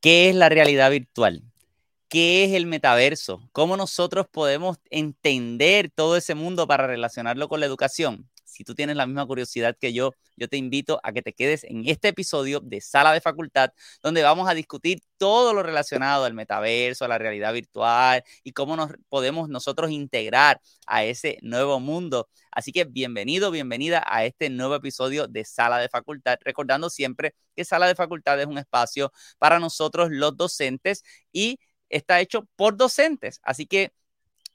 ¿Qué es la realidad virtual? ¿Qué es el metaverso? ¿Cómo nosotros podemos entender todo ese mundo para relacionarlo con la educación? Si tú tienes la misma curiosidad que yo, yo te invito a que te quedes en este episodio de Sala de Facultad, donde vamos a discutir todo lo relacionado al metaverso, a la realidad virtual y cómo nos podemos nosotros integrar a ese nuevo mundo. Así que bienvenido, bienvenida a este nuevo episodio de Sala de Facultad, recordando siempre que Sala de Facultad es un espacio para nosotros los docentes y está hecho por docentes. Así que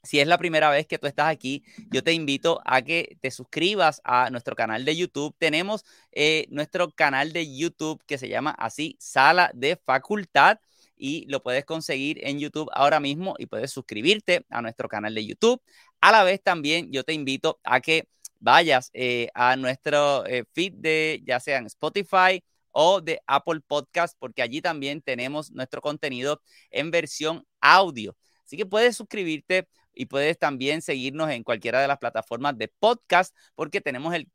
si es la primera vez que tú estás aquí, yo te invito a que te suscribas a nuestro canal de YouTube. Tenemos eh, nuestro canal de YouTube que se llama así, Sala de Facultad. Y lo puedes conseguir en YouTube ahora mismo y puedes suscribirte a nuestro canal de YouTube. A la vez también yo te invito a que vayas eh, a nuestro eh, feed de ya sea en Spotify o de Apple Podcast, porque allí también tenemos nuestro contenido en versión audio. Así que puedes suscribirte y puedes también seguirnos en cualquiera de las plataformas de podcast porque tenemos el,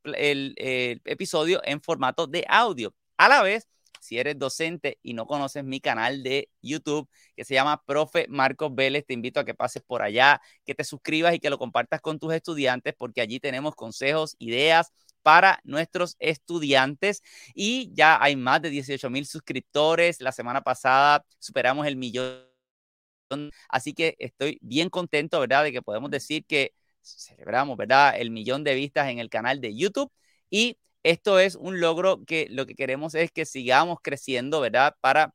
episodio en formato de audio. A la vez, si eres docente y no conoces mi canal de YouTube que se llama Profe Marcos Vélez, te invito a que pases por allá, que te suscribas y que lo compartas con tus estudiantes porque allí tenemos consejos, ideas para nuestros estudiantes y ya hay más de 18 mil suscriptores. La semana pasada superamos el millón Así que estoy bien contento, ¿verdad? De que podemos decir que celebramos, ¿verdad? El millón de vistas en el canal de YouTube. Y esto es un logro que lo que queremos es que sigamos creciendo, ¿verdad? Para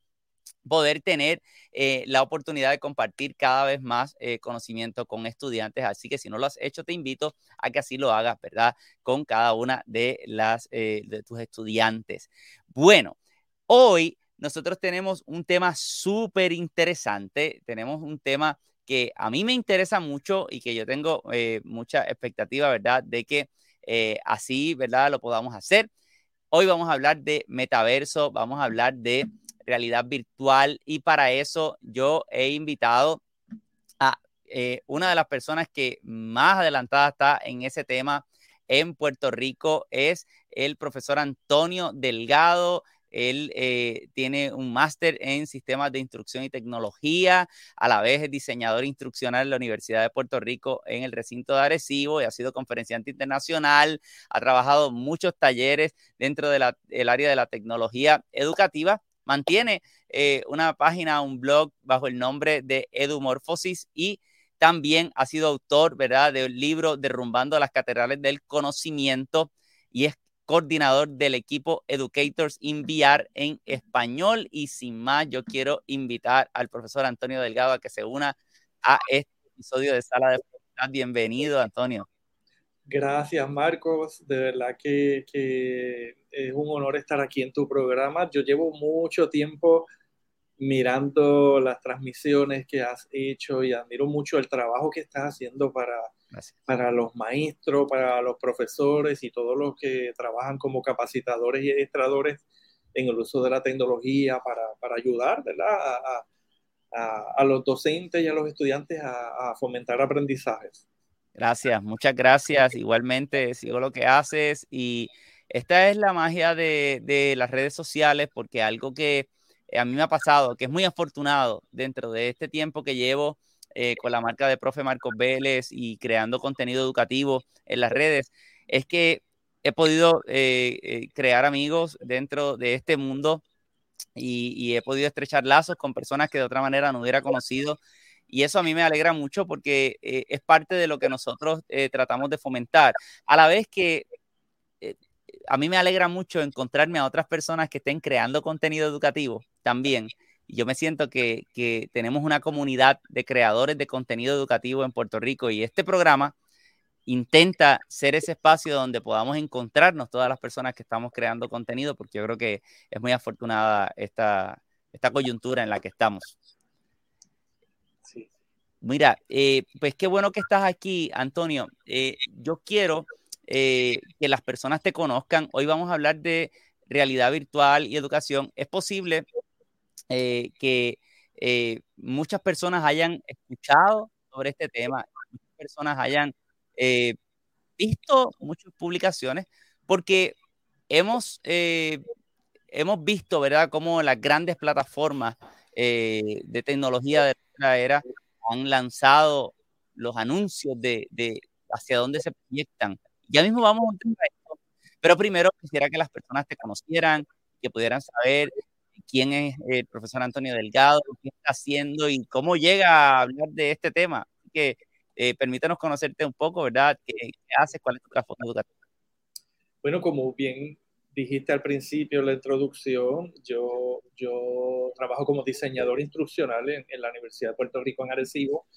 poder tener eh, la oportunidad de compartir cada vez más eh, conocimiento con estudiantes. Así que si no lo has hecho, te invito a que así lo hagas, ¿verdad? Con cada una de las eh, de tus estudiantes. Bueno, hoy nosotros tenemos un tema súper interesante, tenemos un tema que a mí me interesa mucho y que yo tengo eh, mucha expectativa, ¿verdad? De que eh, así, ¿verdad? Lo podamos hacer. Hoy vamos a hablar de metaverso, vamos a hablar de realidad virtual y para eso yo he invitado a eh, una de las personas que más adelantada está en ese tema en Puerto Rico, es el profesor Antonio Delgado. Él eh, tiene un máster en sistemas de instrucción y tecnología, a la vez es diseñador instruccional en la Universidad de Puerto Rico en el recinto de Arecibo y ha sido conferenciante internacional, ha trabajado muchos talleres dentro del área de la tecnología educativa, mantiene eh, una página, un blog bajo el nombre de Edumorphosis y también ha sido autor, ¿verdad?, del libro Derrumbando las Catedrales del Conocimiento y es coordinador del equipo Educators in VR en español. Y sin más, yo quiero invitar al profesor Antonio Delgado a que se una a este episodio de Sala de Facultad. Bienvenido, Antonio. Gracias, Marcos. De verdad que, que, es un honor estar aquí en tu programa. Yo llevo mucho tiempo mirando las transmisiones que has hecho y admiro mucho el trabajo que estás haciendo para para los maestros, para los profesores y todos los que trabajan como capacitadores y administradores en el uso de la tecnología para, para ayudar A, a, a, los docentes y a los estudiantes a, fomentar aprendizajes. Gracias, muchas gracias. Igualmente, sigo lo que haces y esta es la magia de, de las redes sociales porque algo que a mí me ha pasado, que es muy afortunado dentro de este tiempo que llevo eh, con la marca de profe Marcos Vélez y creando contenido educativo en las redes, es que he podido eh, eh, crear amigos dentro de este mundo y, he podido estrechar lazos con personas que de otra manera no hubiera conocido. Y eso a mí me alegra mucho porque es parte de lo que nosotros tratamos de fomentar. A la vez que a mí me alegra mucho encontrarme a otras personas que estén creando contenido educativo también yo me siento que, tenemos una comunidad de creadores de contenido educativo en Puerto Rico y este programa intenta ser ese espacio donde podamos encontrarnos todas las personas que estamos creando contenido, porque yo creo que es muy afortunada esta, esta coyuntura en la que estamos. Mira, eh, pues qué bueno que estás aquí, Antonio. Eh, yo quiero eh, que las personas te conozcan. Hoy vamos a hablar de realidad virtual y educación. Es posible eh, que eh, muchas personas hayan escuchado sobre este tema, muchas personas hayan eh, visto muchas publicaciones, porque hemos, hemos visto, ¿verdad?, cómo las grandes plataformas de tecnología de la era han lanzado los anuncios de, de hacia dónde se proyectan. Ya mismo vamos a entender esto, pero primero quisiera que las personas te conocieran, que pudieran saber quién es el profesor Antonio Delgado, qué está haciendo y cómo llega a hablar de este tema. Así que eh, permítanos conocerte un poco, ¿verdad? ¿Qué, qué haces? ¿Cuál es tu trasfondo educativo? Bueno, como bien dijiste al principio la introducción, yo, yo trabajo como diseñador instruccional en, en, la Universidad de Puerto Rico en Arecibo.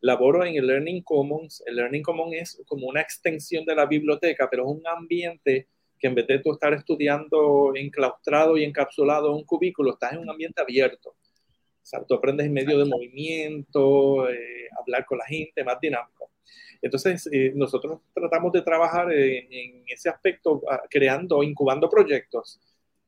Laboro en el Learning Commons. El Learning Commons es como una extensión de la biblioteca, pero es un ambiente que en vez de tú estar estudiando enclaustrado y encapsulado en un cubículo, estás en un ambiente abierto. O sea, tú aprendes en medio de movimiento, eh, hablar con la gente, más dinámico. Entonces, eh, nosotros tratamos de trabajar en, en ese aspecto, ah, creando, incubando proyectos.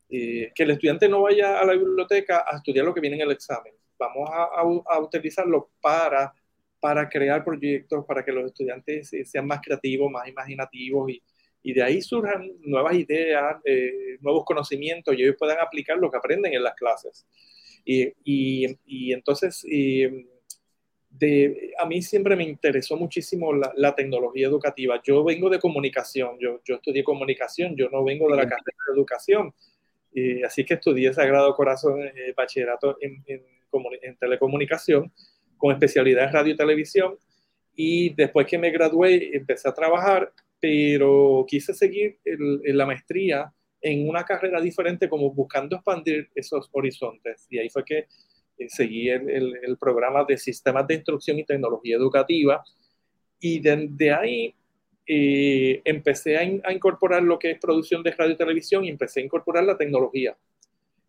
Eh, que el estudiante no vaya a la biblioteca a estudiar lo que viene en el examen. Vamos a, a, a utilizarlo para, para crear proyectos, para que los estudiantes sean más creativos, más imaginativos y, y de ahí surjan nuevas ideas, eh, nuevos conocimientos y ellos puedan aplicar lo que aprenden en las clases. Y, y, y entonces, y, de, a mí siempre me interesó muchísimo la, la, tecnología educativa. Yo vengo de comunicación, yo, yo estudié comunicación, yo no vengo de la carrera de educación. así que estudié Sagrado Corazón, eh, bachillerato en, en, en telecomunicación, con especialidad en radio y televisión. Y después que me gradué, empecé a trabajar pero quise seguir el, el, la maestría en una carrera diferente, como buscando expandir esos horizontes. Y ahí fue que eh, seguí el, el, el, programa de sistemas de instrucción y tecnología educativa. Y desde de ahí eh, empecé a, in, a, incorporar lo que es producción de radio y televisión y empecé a incorporar la tecnología.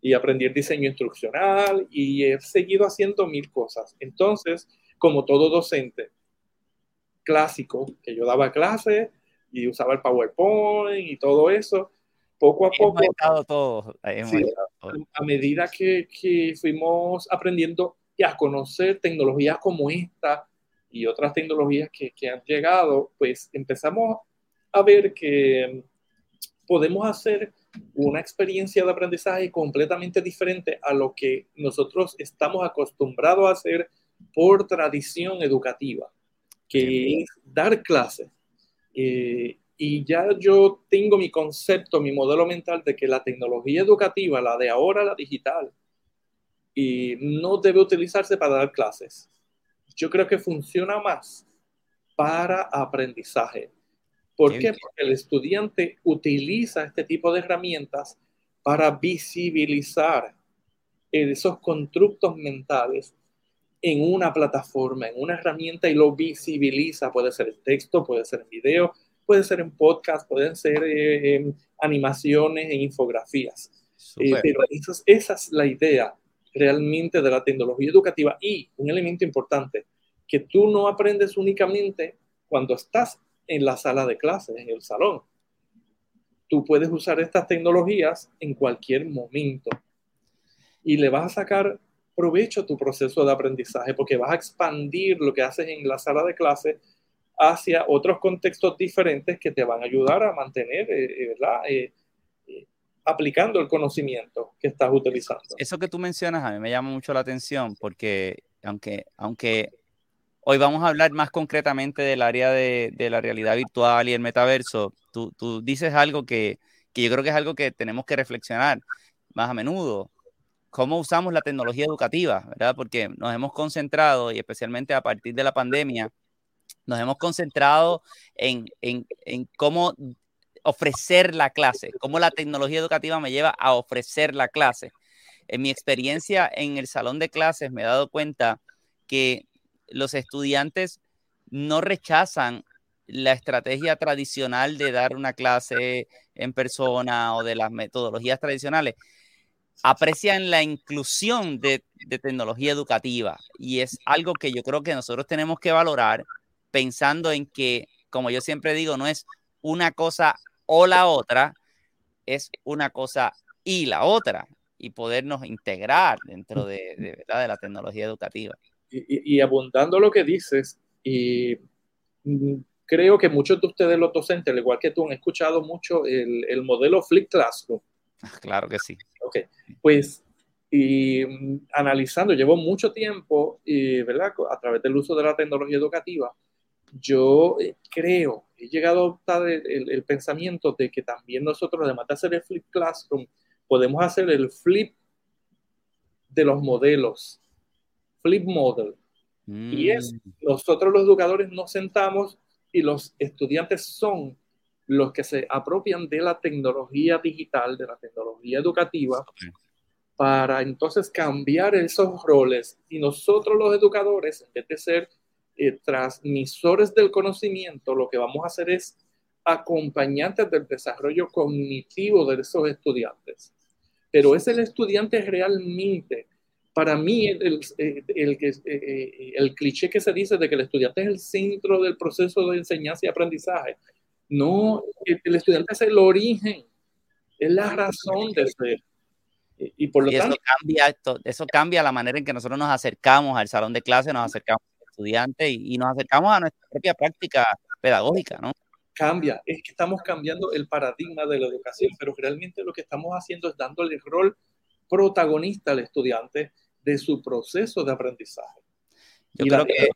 Y aprendí el diseño instruccional y he seguido haciendo mil cosas. Entonces, como todo docente clásico, que yo daba clases, y usaba el PowerPoint y todo eso. Poco a poco, todo, sí, todo. a medida que, que, fuimos aprendiendo y a conocer tecnologías como esta y otras tecnologías que, que han llegado, pues empezamos a ver que podemos hacer una experiencia de aprendizaje completamente diferente a lo que nosotros estamos acostumbrados a hacer por tradición educativa, que es dar clases eh, y ya yo tengo mi concepto, mi modelo mental de que la tecnología educativa, la de ahora, la digital, y no debe utilizarse para dar clases. Yo creo que funciona más para aprendizaje. ¿Por qué? Porque el estudiante utiliza este tipo de herramientas para visibilizar esos constructos mentales en una plataforma, en una herramienta y lo visibiliza. Puede ser en texto, puede ser en video, puede ser en podcast, pueden ser eh, en animaciones, en infografías. Eh, pero esa es, esa es la idea realmente de la tecnología educativa y un elemento importante, que tú no aprendes únicamente cuando estás en la sala de clases, en el salón. Tú puedes usar estas tecnologías en cualquier momento y le vas a sacar provecho tu proceso de aprendizaje porque vas a expandir lo que haces en la sala de clase hacia otros contextos diferentes que te van a ayudar a mantener, eh, eh ¿verdad? Eh, aplicando el conocimiento que estás utilizando. Eso que tú mencionas a mí me llama mucho la atención porque aunque, aunque hoy vamos a hablar más concretamente del área de, de la realidad virtual y el metaverso, tú, tú dices algo que, que yo creo que es algo que tenemos que reflexionar más a menudo cómo usamos la tecnología educativa, ¿verdad? Porque nos hemos concentrado, y especialmente a partir de la pandemia, nos hemos concentrado en, en, en cómo ofrecer la clase, cómo la tecnología educativa me lleva a ofrecer la clase. En mi experiencia en el salón de clases me he dado cuenta que los estudiantes no rechazan la estrategia tradicional de dar una clase en persona o de las metodologías tradicionales, aprecian la inclusión de, tecnología educativa y es algo que yo creo que nosotros tenemos que valorar pensando en que, como yo siempre digo, no es una cosa o la otra, es una cosa y la otra y podernos integrar dentro de, ¿verdad? de la tecnología educativa. Y, y, abundando lo que dices, y mm, creo que muchos de ustedes los docentes, al igual que tú, han escuchado mucho el, el modelo Flip Classroom Claro que sí. Ok, pues Y mm, analizando, llevo mucho tiempo, y, ¿verdad? A través del uso de la tecnología educativa, yo eh, creo, he llegado a adoptar el, pensamiento de que también nosotros, además de hacer el flip classroom, podemos hacer el flip de los modelos, flip model. Y es, mm. nosotros los educadores nos sentamos y los estudiantes son los que se apropian de la tecnología digital, de la tecnología educativa, para entonces cambiar esos roles. Y nosotros los educadores, en vez de ser eh, transmisores del conocimiento, lo que vamos a hacer es acompañantes del desarrollo cognitivo de esos estudiantes. Pero es el estudiante realmente, para mí, el, el, eh, el, cliché que se dice de que el estudiante es el centro del proceso de enseñanza y aprendizaje. No, el, estudiante es el origen, es la razón de ser. Y, por lo tanto, eso cambia, eso cambia la manera en que nosotros nos acercamos al salón de clase, nos acercamos estudiantes y, nos acercamos a nuestra propia práctica pedagógica, ¿no? Cambia, es que estamos cambiando el paradigma de la educación, pero realmente lo que estamos haciendo es dándole el rol protagonista al estudiante de su proceso de aprendizaje. Yo creo que,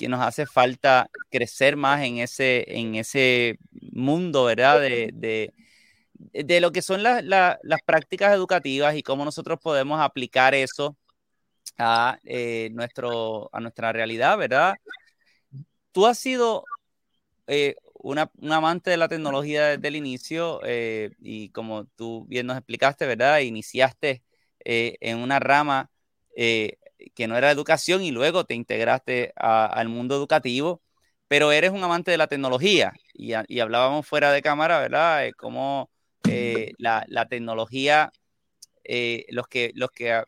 que, nos hace falta crecer más en ese, en ese mundo, ¿verdad? De, de, lo que son las prácticas educativas y cómo nosotros podemos aplicar eso a, eh, nuestro, a nuestra realidad, ¿verdad? Tú has sido eh, una, amante de la tecnología desde el inicio eh, y como tú bien nos explicaste, ¿verdad? Iniciaste en una rama que no era educación y luego te integraste al mundo educativo, pero eres un amante de la tecnología y, hablábamos fuera de cámara, ¿verdad? cómo la, la, tecnología, los, que, los que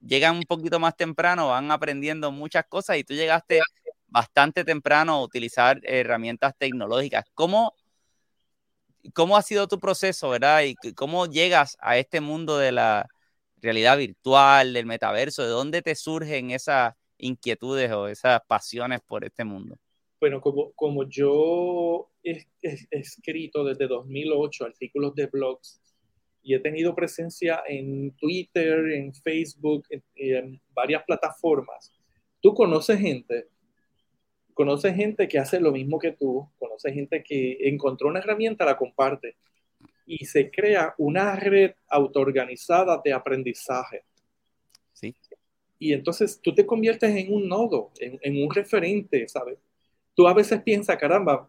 llegan un poquito más temprano, van aprendiendo muchas cosas y tú llegaste bastante temprano a utilizar herramientas tecnológicas. ¿Cómo, cómo ha sido tu proceso, verdad? Y cómo llegas a este mundo de la realidad virtual, del metaverso? ¿De dónde te surgen esas inquietudes o esas pasiones por este mundo? Bueno, como, como yo he, he escrito desde 2008 artículos de blogs y he tenido presencia en Twitter, en Facebook, en, varias plataformas. Tú conoces gente, conoces gente que hace lo mismo que tú, conoces gente que encontró una herramienta, la comparte y se crea una red autoorganizada de aprendizaje. Sí. Y entonces tú te conviertes en un nodo, en, un referente, ¿sabes? Tú a veces piensas, caramba,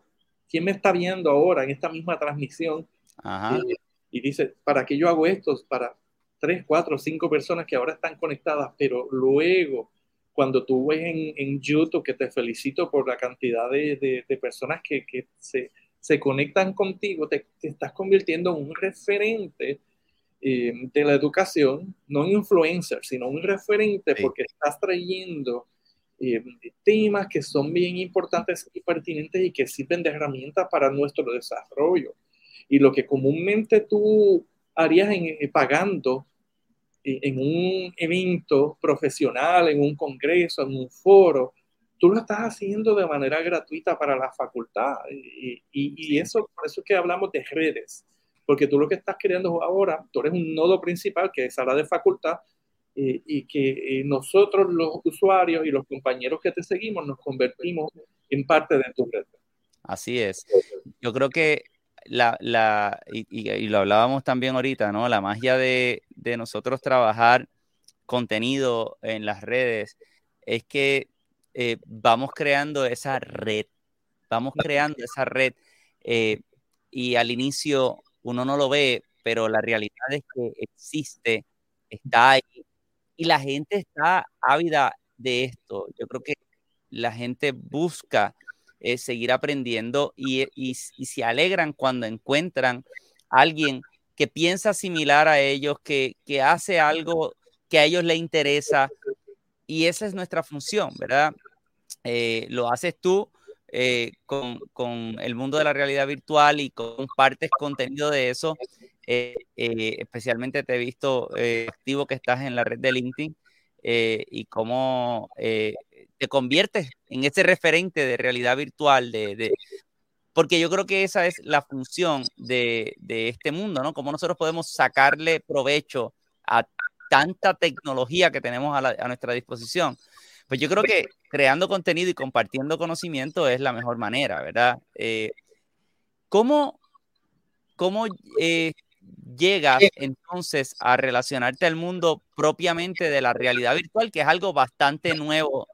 ¿quién me está viendo ahora en esta misma transmisión? Ajá. Eh, y dice, ¿para qué yo hago esto? Para tres, cuatro, cinco personas que ahora están conectadas, pero luego, cuando tú ves en, en YouTube, que te felicito por la cantidad de, de, personas que, que se, se, conectan contigo, te, te, estás convirtiendo en un referente eh, de la educación, no un influencer, sino un referente porque estás trayendo eh, temas que son bien importantes y pertinentes y que sirven de herramienta para nuestro desarrollo. Y lo que comúnmente tú harías en, eh, pagando en un evento profesional, en un congreso, en un foro, tú lo estás haciendo de manera gratuita para la facultad. Y, y, eso, por eso es que hablamos de redes, porque tú lo que estás creando ahora, tú eres un nodo principal que es la de facultad, eh, y que eh, nosotros los usuarios y los compañeros que te seguimos nos convertimos en parte de tu red. Así es. Yo creo que la, la y, lo hablábamos también ahorita, ¿no? La magia de, nosotros trabajar contenido en las redes es que eh, vamos creando esa red, vamos creando esa red eh, y al inicio uno no lo ve, pero la realidad es que existe, está ahí y la gente está ávida de esto. Yo creo que la gente busca eh, seguir aprendiendo y, y, se alegran cuando encuentran a alguien que piensa similar a ellos, que, que hace algo que a ellos les interesa y esa es nuestra función, ¿verdad? Eh, lo haces tú eh, con, con, el mundo de la realidad virtual y compartes contenido de eso. especialmente te he visto activo que estás en la red de LinkedIn y cómo te conviertes en ese referente de realidad virtual, de, porque yo creo que esa es la función de, este mundo, ¿no? Cómo nosotros podemos sacarle provecho a tanta tecnología que tenemos a, nuestra disposición. Pues yo creo que creando contenido y compartiendo conocimiento es la mejor manera, ¿verdad? Eh, ¿Cómo, cómo eh, llegas entonces a relacionarte al mundo propiamente de la realidad virtual, que es algo bastante nuevo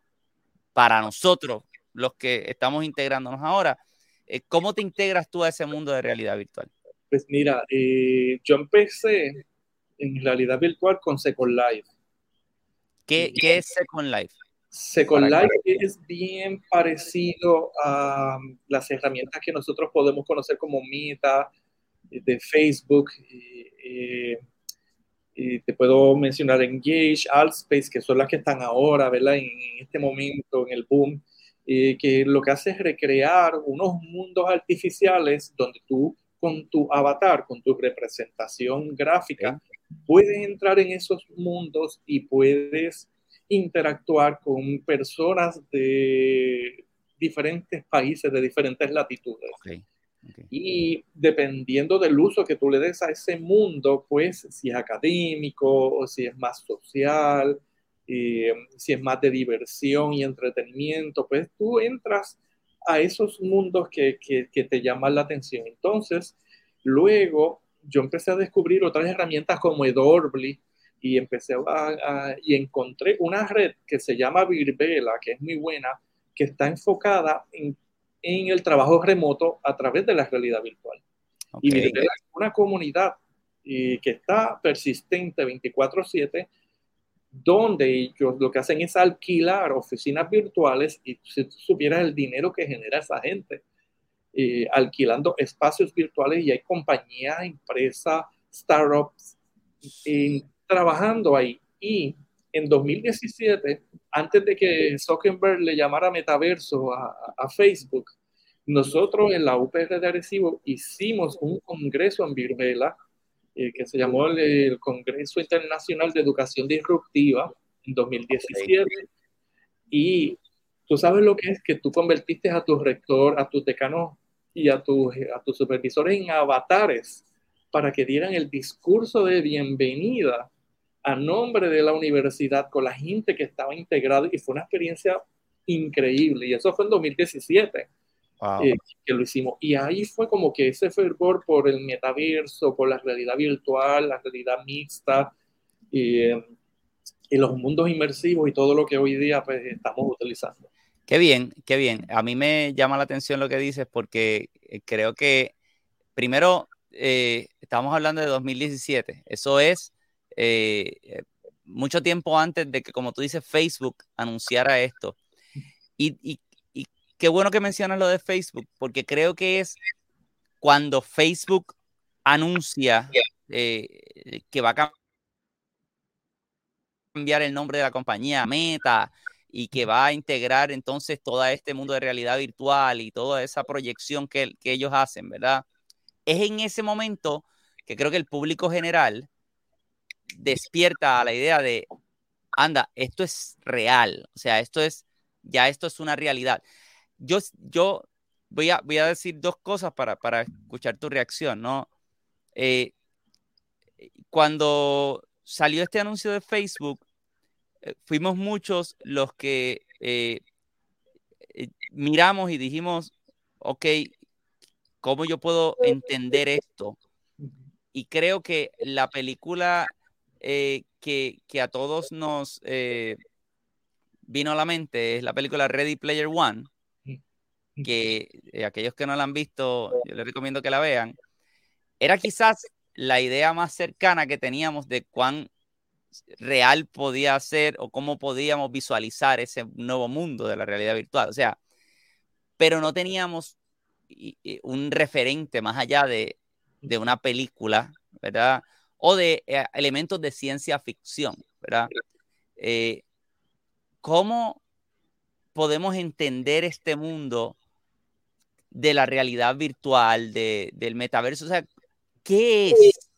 para nosotros, los que estamos integrándonos ahora? Eh, ¿Cómo te integras tú a ese mundo de realidad virtual? Pues mira, eh, yo empecé en realidad virtual con Second Life. ¿Qué, qué es Second Life? Second Life es bien parecido a las herramientas que nosotros podemos conocer como Meta, de Facebook. y te puedo mencionar Engage, Altspace, que son las que están ahora, ¿verdad? En, este momento, en el boom, que lo que hace es recrear unos mundos artificiales donde tú con tu avatar, con tu representación gráfica, puedes entrar en esos mundos y puedes interactuar con personas de diferentes países, de diferentes latitudes. Y dependiendo del uso que tú le des a ese mundo, pues si es académico o si es más social, eh, si es más de diversión y entretenimiento, pues tú entras a esos mundos que, que, que te llaman la atención. Entonces, luego yo empecé a descubrir otras herramientas como Edorbly, y empecé a, y encontré una red que se llama Virbela, que es muy buena, que está enfocada en, en el trabajo remoto a través de la realidad virtual. Y Virbela es una comunidad y que está persistente 24/7, donde ellos lo que hacen es alquilar oficinas virtuales y si tú supieras el dinero que genera esa gente, eh, alquilando espacios virtuales y hay compañías, empresas, startups, en trabajando ahí. Y en 2017, antes de que Zuckerberg le llamara metaverso a, Facebook, nosotros en la UPR de Arecibo hicimos un congreso en Virbela eh, que se llamó el, Congreso Internacional de Educación Disruptiva en 2017. Y tú sabes lo que es que tú convertiste a tu rector, a tu decano y a, tu, a tus supervisores en avatares para que dieran el discurso de bienvenida a nombre de la universidad con la gente que estaba integrada y fue una experiencia increíble. Y eso fue en 2017 eh, que lo hicimos. Y ahí fue como que ese fervor por el metaverso, por la realidad virtual, la realidad mixta y, eh, y los mundos inmersivos y todo lo que hoy día pues, estamos utilizando. Qué bien, qué bien. A mí me llama la atención lo que dices porque eh, creo que primero estamos hablando de 2017. Eso es eh, eh, mucho tiempo antes de que, como tú dices, Facebook anunciara esto. Y, qué bueno que mencionas lo de Facebook, porque creo que es cuando Facebook anuncia eh, que va a cambiar el nombre de la compañía Meta y que va a integrar entonces todo este mundo de realidad virtual y toda esa proyección que, que ellos hacen, ¿verdad? Es en ese momento que creo que el público general despierta a la idea de, anda, esto es real, o sea, esto es, ya esto es una realidad. Yo, yo voy, a, voy a decir dos cosas para, para escuchar tu reacción, ¿no? Eh, cuando salió este anuncio de Facebook, fuimos muchos los que eh, miramos y dijimos, ok, ¿cómo yo puedo entender esto? Y creo que la película eh, que, a todos nos eh, vino a la mente es la película Ready Player One, que eh, aquellos que no la han visto, yo les recomiendo que la vean. Era quizás la idea más cercana que teníamos de cuán real podía ser o cómo podíamos visualizar ese nuevo mundo de la realidad virtual. O sea, pero no teníamos un referente más allá de, de una película, ¿verdad? o de eh, elementos de ciencia ficción, ¿verdad? Eh, ¿Cómo podemos entender este mundo de la realidad virtual, del metaverso? O sea, ¿qué es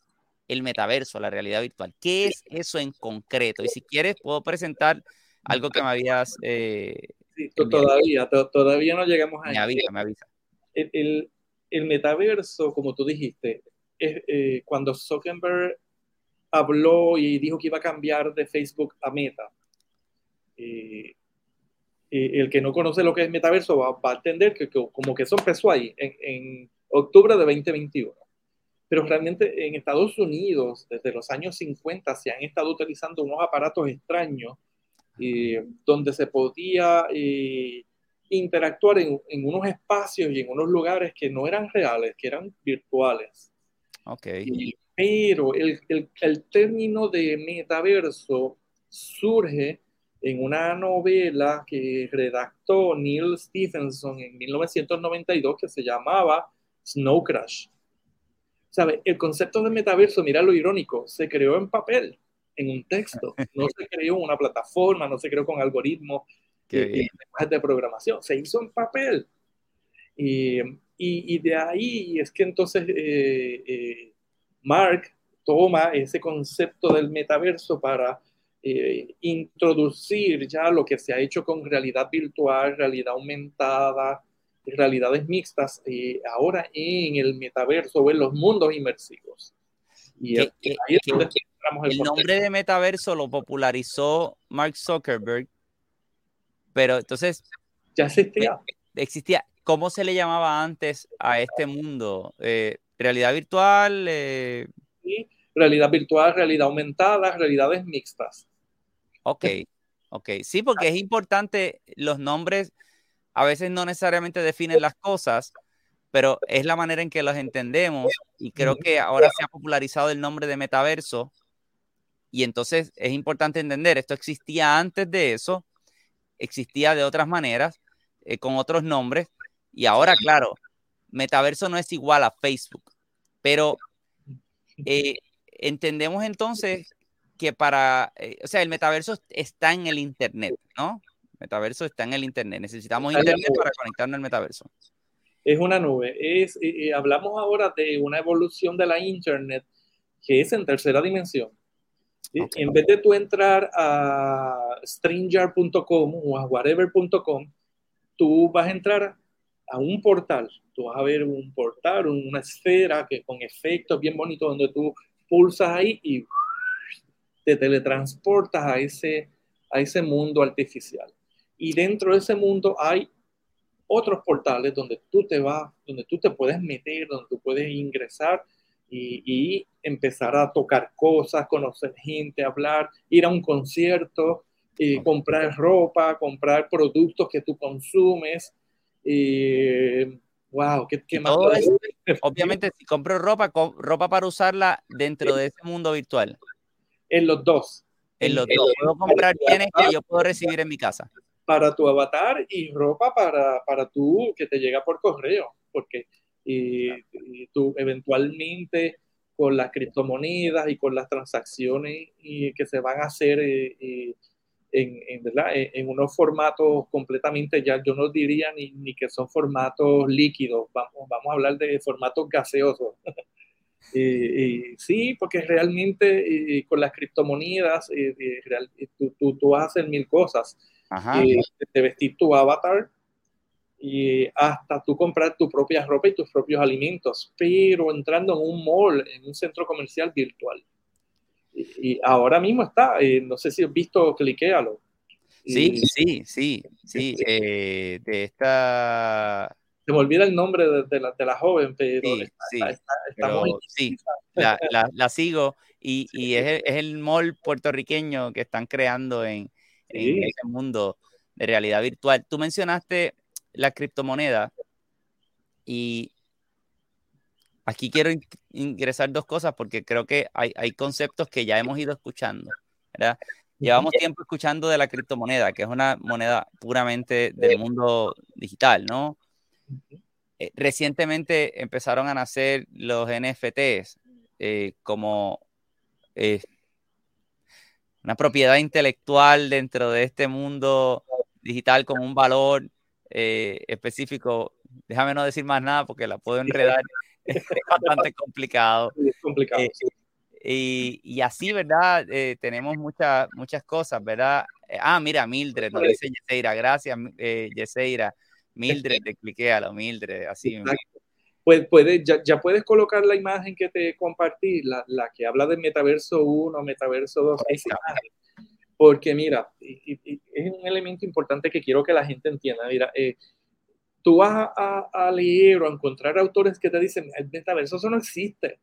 el metaverso, la realidad virtual? ¿Qué es eso en concreto? Y si quieres, puedo presentar algo que me habías... Eh, sí, todavía, todavía no llegamos a... Me avisa, me avisa. El, el metaverso, como tú dijiste, eh, cuando Zuckerberg habló y dijo que iba a cambiar de Facebook a Meta. Eh, el que no conoce lo que es metaverso va, a entender que, como que eso empezó ahí, en, octubre de 2021. Pero realmente en Estados Unidos, desde los años 50, se han estado utilizando unos aparatos extraños eh, donde se podía eh, interactuar en, en, unos espacios y en unos lugares que no eran reales, que eran virtuales. Ok. pero el, el, el término de metaverso surge en una novela que redactó Neil Stephenson en 1992 que se llamaba Snow Crash. ¿Sabe? El concepto de metaverso, mira lo irónico, se creó en papel, en un texto, no se creó en una plataforma, no se creó con algoritmos eh, de programación, se hizo en papel. Y, y, de ahí es que entonces eh, eh, Mark toma ese concepto del metaverso para eh, introducir ya lo que se ha hecho con realidad virtual, realidad aumentada, realidades mixtas, eh, ahora en el metaverso o en los mundos inmersivos. Y ahí es donde el, el nombre de metaverso lo popularizó Mark Zuckerberg, pero entonces... Ya existía. Existía. ¿Cómo se le llamaba antes a este mundo? Eh, ¿Realidad virtual? Sí, realidad virtual, realidad aumentada, realidades mixtas. Ok, ok. Sí, porque es importante, los nombres a veces no necesariamente definen las cosas, pero es la manera en que los entendemos y creo que ahora se ha popularizado el nombre de metaverso y entonces es importante entender, esto existía antes de eso, existía de otras maneras, eh, con otros nombres y ahora, claro, metaverso no es igual a Facebook, pero eh, entendemos entonces que para, eh, o sea, el metaverso está en el Internet, ¿no? Metaverso está en el Internet. Necesitamos Internet para conectarnos al metaverso. Es una nube. Es, eh, eh, hablamos ahora de una evolución de la Internet que es en tercera dimensión. En vez de tú entrar a stringer.com o a whatever.com, tú vas a entrar a un portal. Tú vas a ver un portal, una esfera que con efectos bien bonitos donde tú pulsas ahí y te teletransportas a ese, a ese mundo artificial. Y dentro de ese mundo hay otros portales donde tú te vas, donde tú te puedes meter, donde tú puedes ingresar y, empezar a tocar cosas, conocer gente, hablar, ir a un concierto, comprar ropa, comprar productos que tú consumes. wow, ¿qué, más? obviamente, si compro ropa, ropa para usarla dentro de ese mundo virtual en los dos. En los dos. Puedo comprar bienes que yo puedo recibir en mi casa. Para tu avatar y ropa para, para tú que te llega por correo. Porque y, tú eventualmente con las criptomonedas y con las transacciones y que se van a hacer eh, en, en, ¿verdad? en, unos formatos completamente ya, yo no diría ni, ni que son formatos líquidos, vamos, vamos a hablar de formatos gaseosos. sí, porque realmente con las criptomonedas tú, tú, vas a hacer mil cosas. De vestir tu avatar y hasta tú comprar tu propia ropa y tus propios alimentos, pero entrando en un mall, en un centro comercial virtual. Y, ahora mismo está, eh, no sé si has visto, cliquéalo. Sí, sí, sí, sí, eh, de esta se me olvida el nombre de, la, de la, joven, pero, sí, sí, la, la, sigo y, y es, el, es, el, mall puertorriqueño que están creando en, en ese mundo de realidad virtual. Tú mencionaste la criptomoneda y aquí quiero ingresar dos cosas porque creo que hay, hay conceptos que ya hemos ido escuchando, ¿verdad? Llevamos tiempo escuchando de la criptomoneda, que es una moneda puramente del mundo digital, ¿no? Eh, recientemente empezaron a nacer los NFTs eh, como eh, una propiedad intelectual dentro de este mundo digital con un valor específico. Déjame no decir más nada porque la puedo enredar. es bastante complicado. Y, así, ¿verdad? tenemos muchas, muchas cosas, ¿verdad? ah, mira, Mildred, nos dice Yeseira. Gracias, Yeseira. Mildred, te cliqué a lo Mildred, así. Pues puedes, ya, ya, puedes colocar la imagen que te compartí, la, la que habla de Metaverso 1, Metaverso 2, porque mira, y, es un elemento importante que quiero que la gente entienda. Mira, eh, tú vas a, a, leer o a encontrar autores que te dicen, el metaverso eso no existe.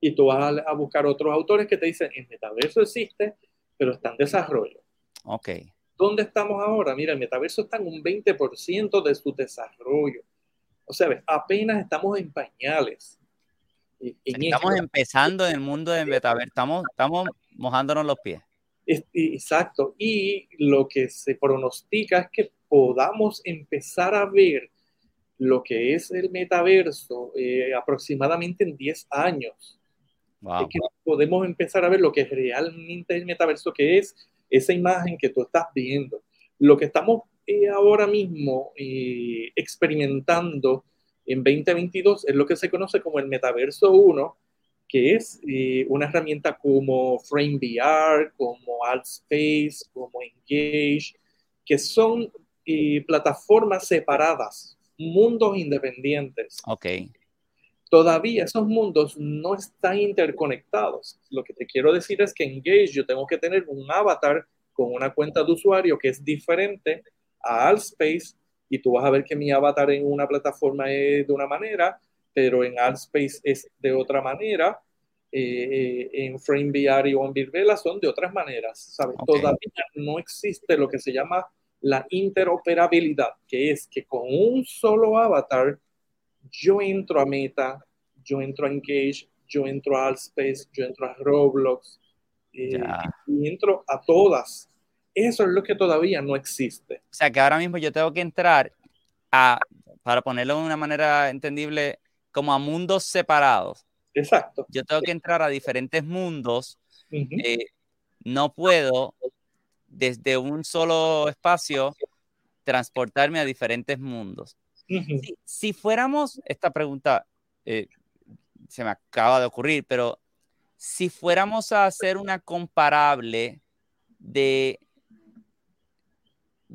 Y tú vas a, a, buscar otros autores que te dicen, el metaverso existe, pero está en desarrollo. Ok. ¿Dónde estamos ahora? Mira, el metaverso está en un 20% de su desarrollo. O sea, apenas estamos en pañales. estamos empezando en el mundo del metaverso, estamos, estamos mojándonos los pies. Exacto. Y lo que se pronostica es que podamos empezar a ver lo que es el metaverso eh, aproximadamente en 10 años. Wow. que podemos empezar a ver lo que realmente es el metaverso, que es esa imagen que tú estás viendo. Lo que estamos eh, ahora mismo eh, experimentando en 2022 es lo que se conoce como el metaverso 1, que es eh, una herramienta como FrameVR, como AltSpace, como Engage, que son eh, plataformas separadas, mundos independientes. Ok. Todavía esos mundos no están interconectados. Lo que te quiero decir es que Engage yo tengo que tener un avatar con una cuenta de usuario que es diferente a AltSpace y tú vas a ver que mi avatar en una plataforma es de una manera pero en ArtSpace es de otra manera. Eh, eh, en FrameVR y son de otras maneras. ¿sabes? Todavía no existe lo que se llama la interoperabilidad, que es que con un solo avatar yo entro a Meta, yo entro a Engage, yo entro a ArtSpace, yo entro a Roblox, eh, y entro a todas. Eso es lo que todavía no existe. O sea que ahora mismo yo tengo que entrar a, para ponerlo de una manera entendible, como a mundos separados. Exacto. Yo tengo que entrar a diferentes mundos. Eh, no puedo desde un solo espacio transportarme a diferentes mundos. si, fuéramos, esta pregunta eh, se me acaba de ocurrir, pero si fuéramos a hacer una comparable de,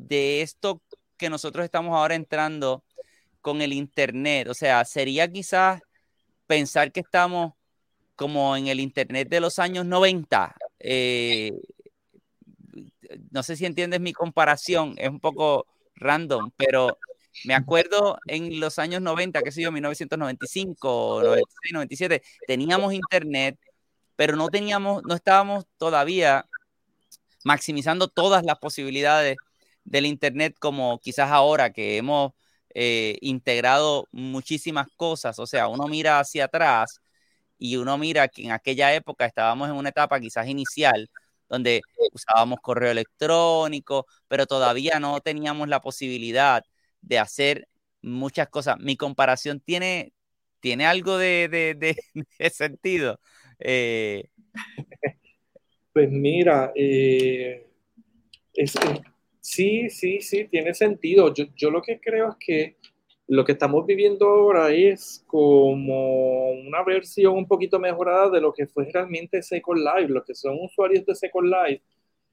de esto que nosotros estamos ahora entrando con el Internet. O sea, sería quizás pensar que estamos como en el Internet de los años 90. Eh, no sé si entiendes mi comparación, es un poco random, pero me acuerdo en los años 90, qué sé yo, 1995, 96, 97, teníamos Internet, pero no teníamos, no estábamos todavía maximizando todas las posibilidades del Internet como quizás ahora que hemos eh, integrado muchísimas cosas. O sea, uno mira hacia atrás y uno mira que en aquella época estábamos en una etapa quizás inicial donde usábamos correo electrónico, pero todavía no teníamos la posibilidad de hacer muchas cosas. Mi comparación tiene, tiene algo de, sentido. Eh, pues mira, eh, es, Sí, sí, sí, tiene sentido. Yo, yo lo que creo es que lo que estamos viviendo ahora es como una versión un poquito mejorada de lo que fue realmente Second Life, los que son usuarios de Second Life.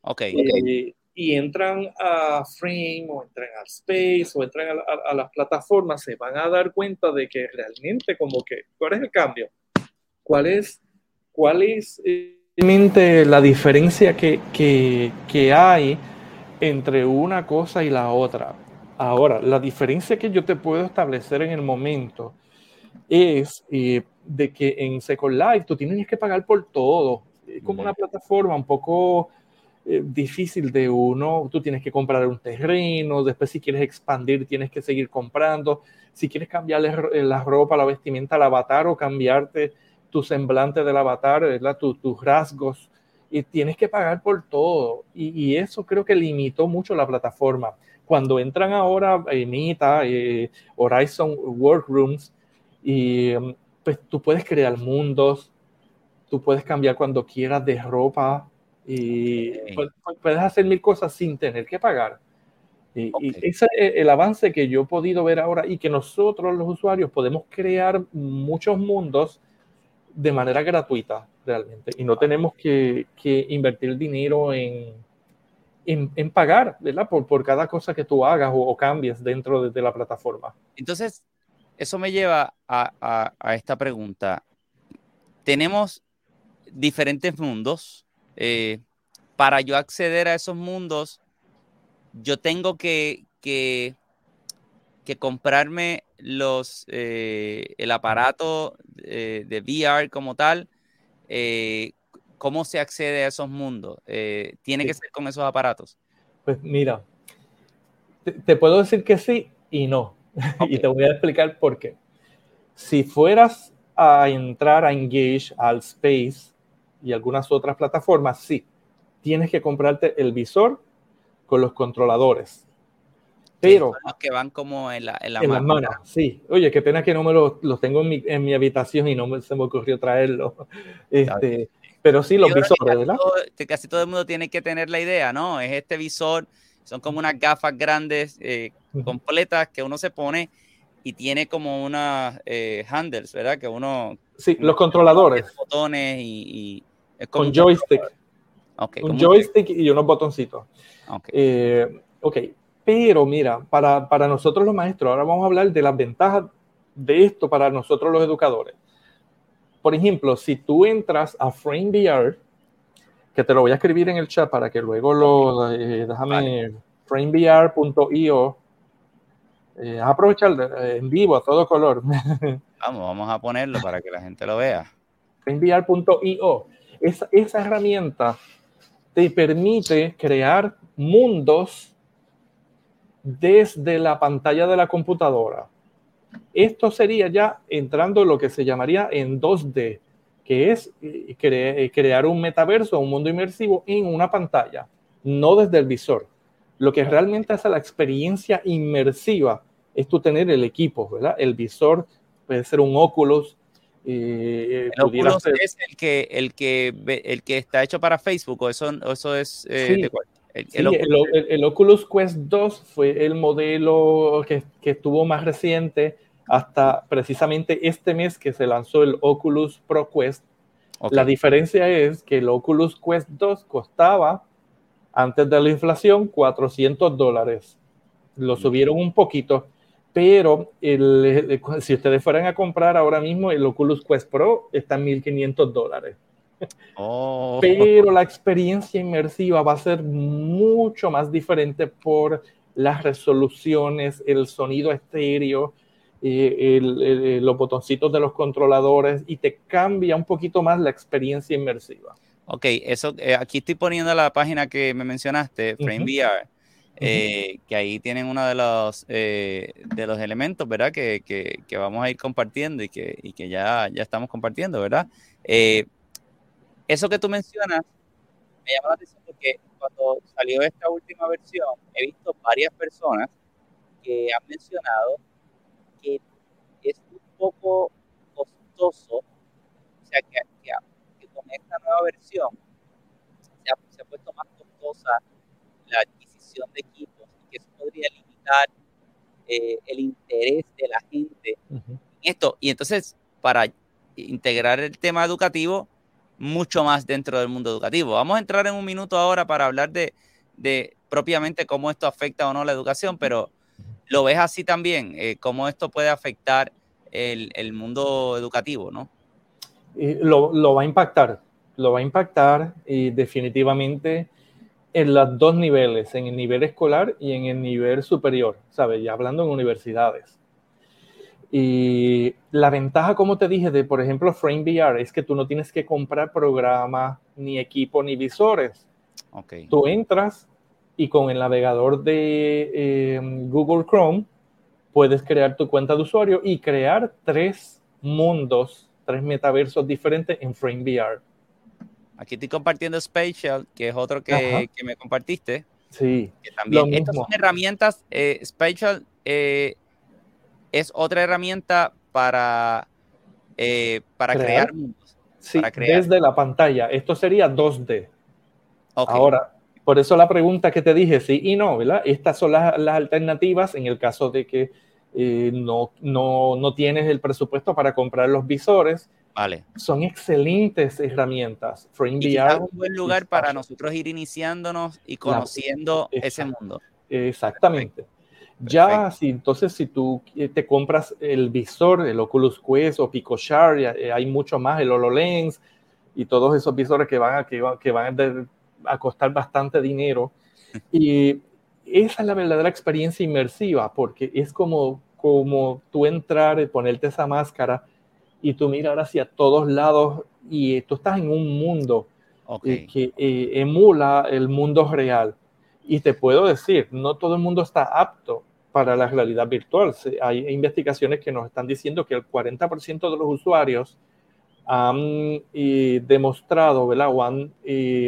Ok. Eh, y entran a Frame o entran al Space o entran a, las plataformas, se van a dar cuenta de que realmente como que, ¿cuál es el cambio? ¿Cuál es, cuál es realmente la diferencia que, que, que hay? Entre una cosa y la otra. Ahora, la diferencia que yo te puedo establecer en el momento es eh, de que en Second Life tú tienes que pagar por todo. Es como una plataforma un poco eh, difícil de uno. Tú tienes que comprar un terreno, después si quieres expandir tienes que seguir comprando. Si quieres cambiarle eh, la ropa, la vestimenta al avatar o cambiarte tu semblante del avatar, tus rasgos y tienes que pagar por todo. Y, eso creo que limitó mucho la plataforma. Cuando entran ahora eh, Meta, eh, Horizon Workrooms, y mm, pues tú puedes crear mundos, tú puedes cambiar cuando quieras de ropa y puedes hacer mil cosas sin tener que pagar. Y, ese es el avance que yo he podido ver ahora y que nosotros los usuarios podemos crear muchos mundos de manera gratuita y no tenemos que, invertir dinero en, pagar. Por, cada cosa que tú hagas o, cambies dentro de, la plataforma. Entonces, eso me lleva a, esta pregunta. Tenemos diferentes mundos. Eh, para yo acceder a esos mundos, yo tengo que, que, comprarme los, eh, el aparato eh, de VR como tal. ¿Cómo se accede a esos mundos? ¿Tiene que ser con esos aparatos? Pues mira, te puedo decir que sí y no. y te voy a explicar por qué. Si fueras a entrar a Engage, al Space y algunas otras plataformas, sí, tienes que comprarte el visor con los controladores. Pero. los que van como en la, en la en mano. sí. Oye, qué pena que no me los, los tengo en mi, en mi, habitación y no me, se me ocurrió traerlos. Este, pero sí, los visores, ¿verdad? casi todo el mundo tiene que tener la idea, ¿no? Es este visor son como unas gafas grandes, eh, completas, que uno se pone y tiene como unas eh, handles, ¿verdad? Que uno... Sí, los controladores. Botones y... con joystick. un joystick y unos botoncitos. Eh, ok, pero mira, para, para nosotros los maestros, ahora vamos a hablar de las ventajas de esto para nosotros los educadores. Por ejemplo, si tú entras a FrameVR, que te lo voy a escribir en el chat para que luego lo, eh, déjame, framevr.io, eh, aprovechar eh, en vivo a todo color. vamos, vamos a ponerlo para que la gente lo vea. framevr.io, esa, esa herramienta te permite crear mundos desde la pantalla de la computadora. Esto sería ya entrando lo que se llamaría en 2D, que es eh, eh, crear un metaverso, un mundo inmersivo en una pantalla, no desde el visor. Lo que realmente hace la experiencia inmersiva es tú tener el equipo, ¿verdad? El visor puede ser un Oculus. Eh, el Oculus es el que, el, que, el que está hecho para Facebook, o eso, eso es El, el, Oculus. Quest 2 fue el modelo que, que estuvo más reciente hasta precisamente este mes que se lanzó el Oculus Pro Quest. La diferencia es que el Oculus Quest 2 costaba, antes de la inflación, 400 dólares. Lo subieron un poquito, pero si ustedes fueran a comprar ahora mismo el Oculus Quest Pro, está en 1500 dólares. Oh. Pero la experiencia inmersiva va a ser mucho más diferente por las resoluciones, el sonido estéreo, los botoncitos de los controladores y te cambia un poquito más la experiencia inmersiva. Ok, eso, eh, aquí estoy poniendo la página que me mencionaste, FrameVR, eh, que ahí tienen uno de los, eh, de los elementos, ¿verdad? Que, que, que, vamos a ir compartiendo y que, y que ya, ya estamos compartiendo, ¿verdad? Eso que tú mencionas me llama la atención porque cuando salió esta última versión, he visto varias personas que han mencionado que es un poco costoso, o sea, que, con esta nueva versión se ha, puesto más costosa la adquisición de equipos y que eso podría limitar eh, el interés de la gente en esto. Y entonces, para integrar el tema educativo, mucho más dentro del mundo educativo. Vamos a entrar en un minuto ahora para hablar de, de propiamente cómo esto afecta o no la educación, pero ¿Lo ves así también? Eh, ¿Cómo esto puede afectar el, mundo educativo, no? lo, va a impactar, lo va a impactar y definitivamente en los dos niveles, en el nivel escolar y en el nivel superior, ¿sabes? Ya hablando en universidades. Y la ventaja, como te dije, de por ejemplo FrameVR es que tú no tienes que comprar programa, ni equipo, ni visores. Okay. Tú entras, y con el navegador de em, Google Chrome puedes crear tu cuenta de usuario y crear tres mundos, tres metaversos diferentes en FrameVR. Aquí estoy compartiendo Spatial, que es otro que, me compartiste. Sí. también, estas son herramientas, eh, Spatial eh, es otra herramienta para, eh, para crear, mundos. Sí, desde la pantalla. Esto sería 2D. Ahora, por eso la pregunta que te dije, sí y no, ¿verdad? Estas son las, alternativas en el caso de que eh, no, no, no, tienes el presupuesto para comprar los visores. Vale. Son excelentes herramientas. FrameVR es un buen lugar para nosotros ir iniciándonos y conociendo ese mundo. Exactamente. Ya, si, entonces, si tú te compras el visor, el Oculus Quest o PicoShare, eh, hay mucho más, el HoloLens y todos esos visores que van a, que, que van a costar bastante dinero. Y esa es la verdadera experiencia inmersiva, porque es como, como tú entrar y ponerte esa máscara y tú mirar hacia todos lados y tú estás en un mundo eh, que eh, emula el mundo real. Y te puedo decir, no todo el mundo está apto para la realidad virtual. Hay investigaciones que nos están diciendo que el 40% de los usuarios han demostrado ¿verdad? o han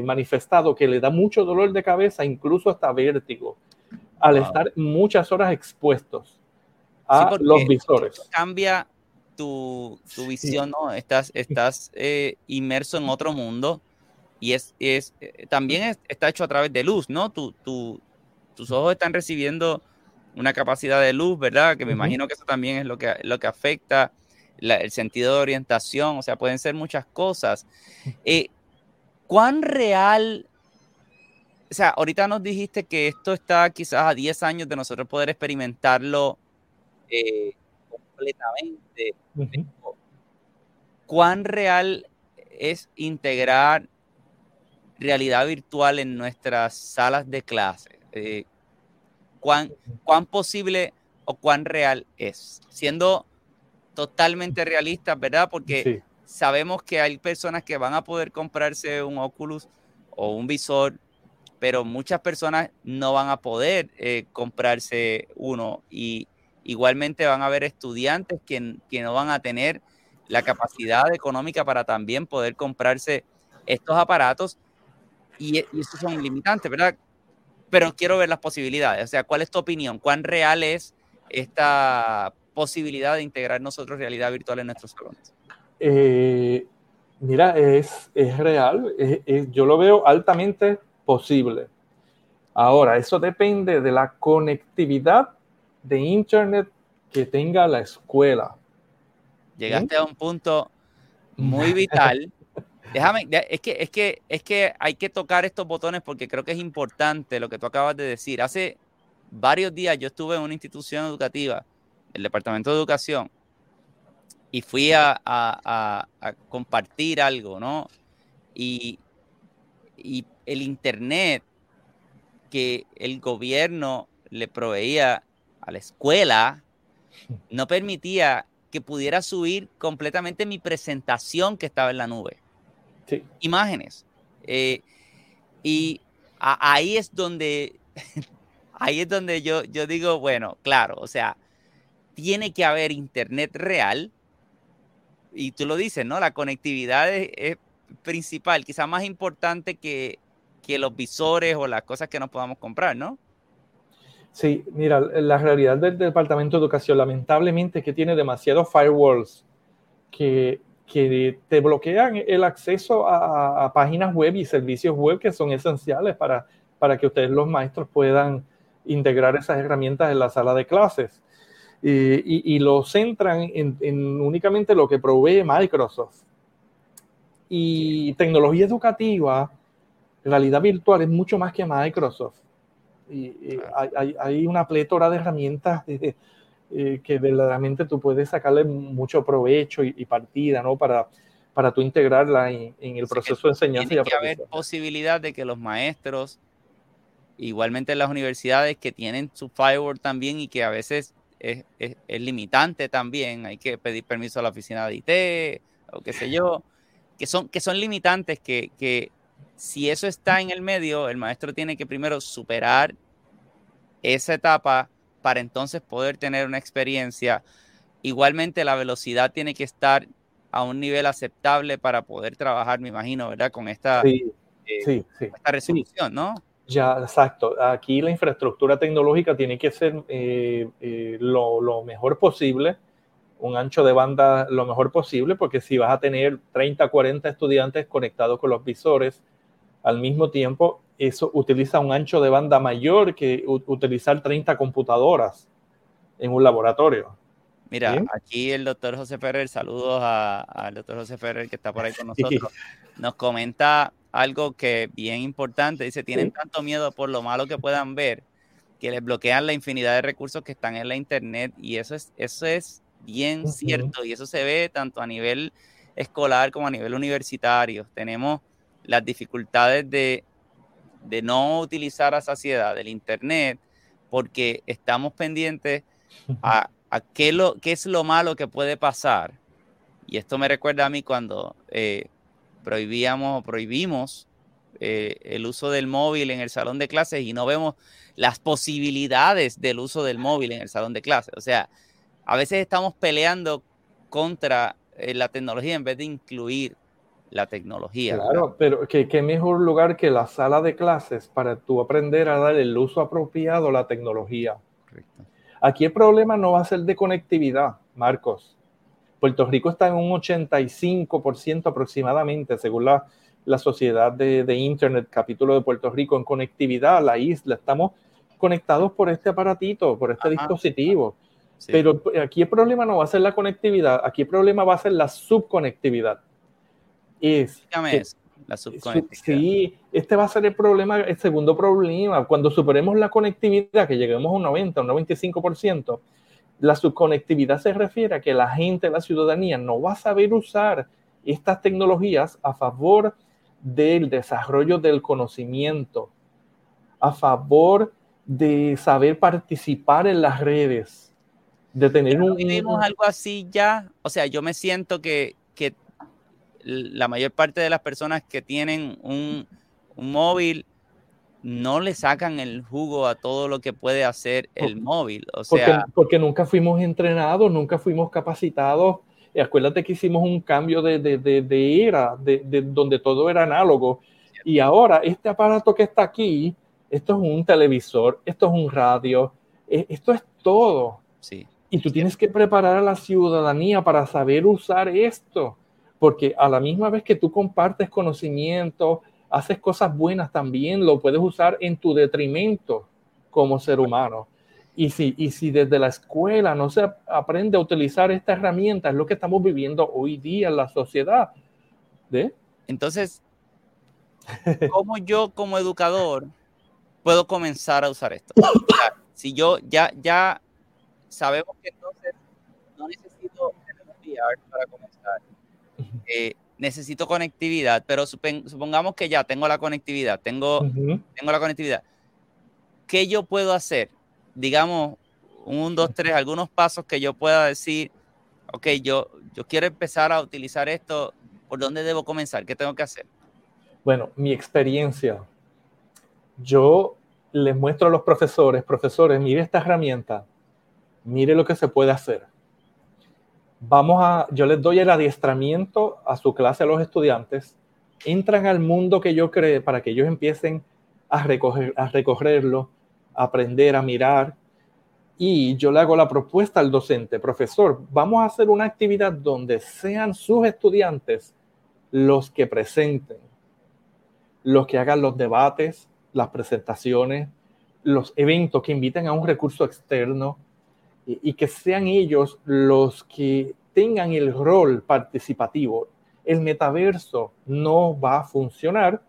manifestado que le da mucho dolor de cabeza, incluso hasta vértigo, al estar muchas horas expuestos a los visores. Cambia tu, tu visión, ¿no? Estás, estás eh, inmerso en otro mundo y es, es eh, también está hecho a través de luz, ¿no? Tu, tu, tus ojos están recibiendo una capacidad de luz, ¿verdad? Que me imagino que eso también es lo que, lo que afecta el sentido de orientación, o sea, pueden ser muchas cosas. Eh, ¿Cuán real? O sea, ahorita nos dijiste que esto está quizás a 10 años de nosotros poder experimentarlo eh, completamente. ¿Cuán real es integrar realidad virtual en nuestras salas de clase? Eh, ¿cuán, ¿Cuán posible o cuán real es? Siendo totalmente realistas, ¿verdad? Porque sabemos que hay personas que van a poder comprarse un Oculus o un visor, pero muchas personas no van a poder eh, comprarse uno y igualmente van a haber estudiantes que, que no van a tener la capacidad económica para también poder comprarse estos aparatos y, y esos son limitantes, ¿verdad? Pero quiero ver las posibilidades, o sea, ¿cuál es tu opinión? ¿Cuán real es esta posibilidad de integrar nosotros realidad virtual en nuestros salones? Eh, mira, es, es real, yo lo veo altamente posible. Ahora, eso depende de la conectividad de Internet que tenga la escuela. Llegaste a un punto muy vital. Déjame, es que, es, que, es que hay que tocar estos botones porque creo que es importante lo que tú acabas de decir. Hace varios días yo estuve en una institución educativa el Departamento de Educación y fui a, compartir algo, ¿no? Y, el Internet que el gobierno le proveía a la escuela no permitía que pudiera subir completamente mi presentación que estaba en la nube. Sí. Imágenes. Eh, y ahí es donde, ahí es donde yo, yo digo, bueno, claro, o sea, tiene que haber internet real. Y tú lo dices, ¿no? La conectividad es, principal, quizás más importante que, que, los visores o las cosas que nos podamos comprar, ¿no? Sí, mira, la realidad del Departamento de Educación lamentablemente es que tiene demasiados firewalls que, que te bloquean el acceso a, a, páginas web y servicios web que son esenciales para, para que ustedes los maestros puedan integrar esas herramientas en la sala de clases. Eh, y, lo centran en, únicamente lo que provee Microsoft. Y tecnología educativa, realidad virtual es mucho más que Microsoft. Y, hay, una plétora de herramientas eh, que verdaderamente tú puedes sacarle mucho provecho y, partida, ¿no? Para, para tú integrarla en, el proceso de enseñanza tiene que haber posibilidad de que los maestros, igualmente en las universidades que tienen su firewall también y que a veces es, limitante también, hay que pedir permiso a la oficina de IT o qué sé yo, que son, que son limitantes que, que si eso está en el medio, el maestro tiene que primero superar esa etapa para entonces poder tener una experiencia. Igualmente la velocidad tiene que estar a un nivel aceptable para poder trabajar, me imagino, ¿verdad? Con esta, sí, eh, esta resolución, ¿no? Ya, exacto. Aquí la infraestructura tecnológica tiene que ser eh, eh, lo, mejor posible, un ancho de banda lo mejor posible, porque si vas a tener 30, 40 estudiantes conectados con los visores al mismo tiempo, eso utiliza un ancho de banda mayor que utilizar 30 computadoras en un laboratorio. Mira, aquí el doctor José Ferrer, saludos al doctor José Ferrer que está por ahí con nosotros, nos comenta algo que bien importante. Dice, tienen tanto miedo por lo malo que puedan ver que les bloquean la infinidad de recursos que están en la Internet y eso es, eso es bien cierto y eso se ve tanto a nivel escolar como a nivel universitario. Tenemos las dificultades de, de no utilizar a saciedad del Internet porque estamos pendientes a, a qué, lo, qué es lo malo que puede pasar. Y esto me recuerda a mí cuando eh, prohibíamos o prohibimos eh, el uso del móvil en el salón de clases y no vemos las posibilidades del uso del móvil en el salón de clases. O sea, a veces estamos peleando contra eh, la tecnología en vez de incluir la tecnología. Claro, pero ¿qué, ¿qué, mejor lugar que la sala de clases para tú aprender a dar el uso apropiado a la tecnología. Correcto. Aquí el problema no va a ser de conectividad, Marcos. Puerto Rico está en un 85% aproximadamente, según la, la Sociedad de, de, Internet, capítulo de Puerto Rico, en conectividad a la isla. Estamos conectados por este aparatito, por este Ajá. dispositivo. Sí. Pero aquí el problema no va a ser la conectividad, aquí el problema va a ser la subconectividad. Es que, la subconectividad. Sí, este va a ser el problema, el segundo problema. Cuando superemos la conectividad, que lleguemos a un 90, un 95%, la subconectividad se refiere a que la gente, la ciudadanía, no va a saber usar estas tecnologías a favor del desarrollo del conocimiento, a favor de saber participar en las redes, de tener un... Vivimos algo así ya, o sea, yo me siento que, que la mayor parte de las personas que tienen un, un, móvil no le sacan el jugo a todo lo que puede hacer el móvil. O sea, porque, porque nunca fuimos entrenados, nunca fuimos capacitados. Y acuérdate que hicimos un cambio de, de, de, de era, de, donde todo era análogo. Y ahora este aparato que está aquí, esto es un televisor, esto es un radio, e, esto es todo. Sí. Y tú tienes que preparar a la ciudadanía para saber usar esto porque a la misma vez que tú compartes conocimiento, haces cosas buenas también, lo puedes usar en tu detrimento como ser humano. Y si, y si desde la escuela no se aprende a utilizar esta herramienta, es lo que estamos viviendo hoy día en la sociedad. ¿De? Entonces, ¿cómo yo como educador puedo comenzar a usar esto? O sea, si yo ya, ya sabemos que entonces no necesito para comenzar eh, necesito conectividad, pero supongamos que ya tengo la conectividad, tengo, uh -huh. tengo la conectividad. ¿Qué yo puedo hacer? Digamos, un, dos, tres, algunos pasos que yo pueda decir, ok, yo, yo quiero empezar a utilizar esto, ¿por dónde debo comenzar? ¿Qué tengo que hacer? Bueno, mi experiencia, yo les muestro a los profesores, profesores, mire esta herramienta, mire lo que se puede hacer vamos a, yo les doy el adiestramiento a su clase a los estudiantes, entran al mundo que yo creé para que ellos empiecen a, recoger, a recorrerlo, a aprender, a mirar. Y yo le hago la propuesta al docente, profesor, vamos a hacer una actividad donde sean sus estudiantes los que presenten, los que hagan los debates, las presentaciones, los eventos que inviten a un recurso externo, y que sean ellos los que tengan el rol participativo. El metaverso no va a funcionar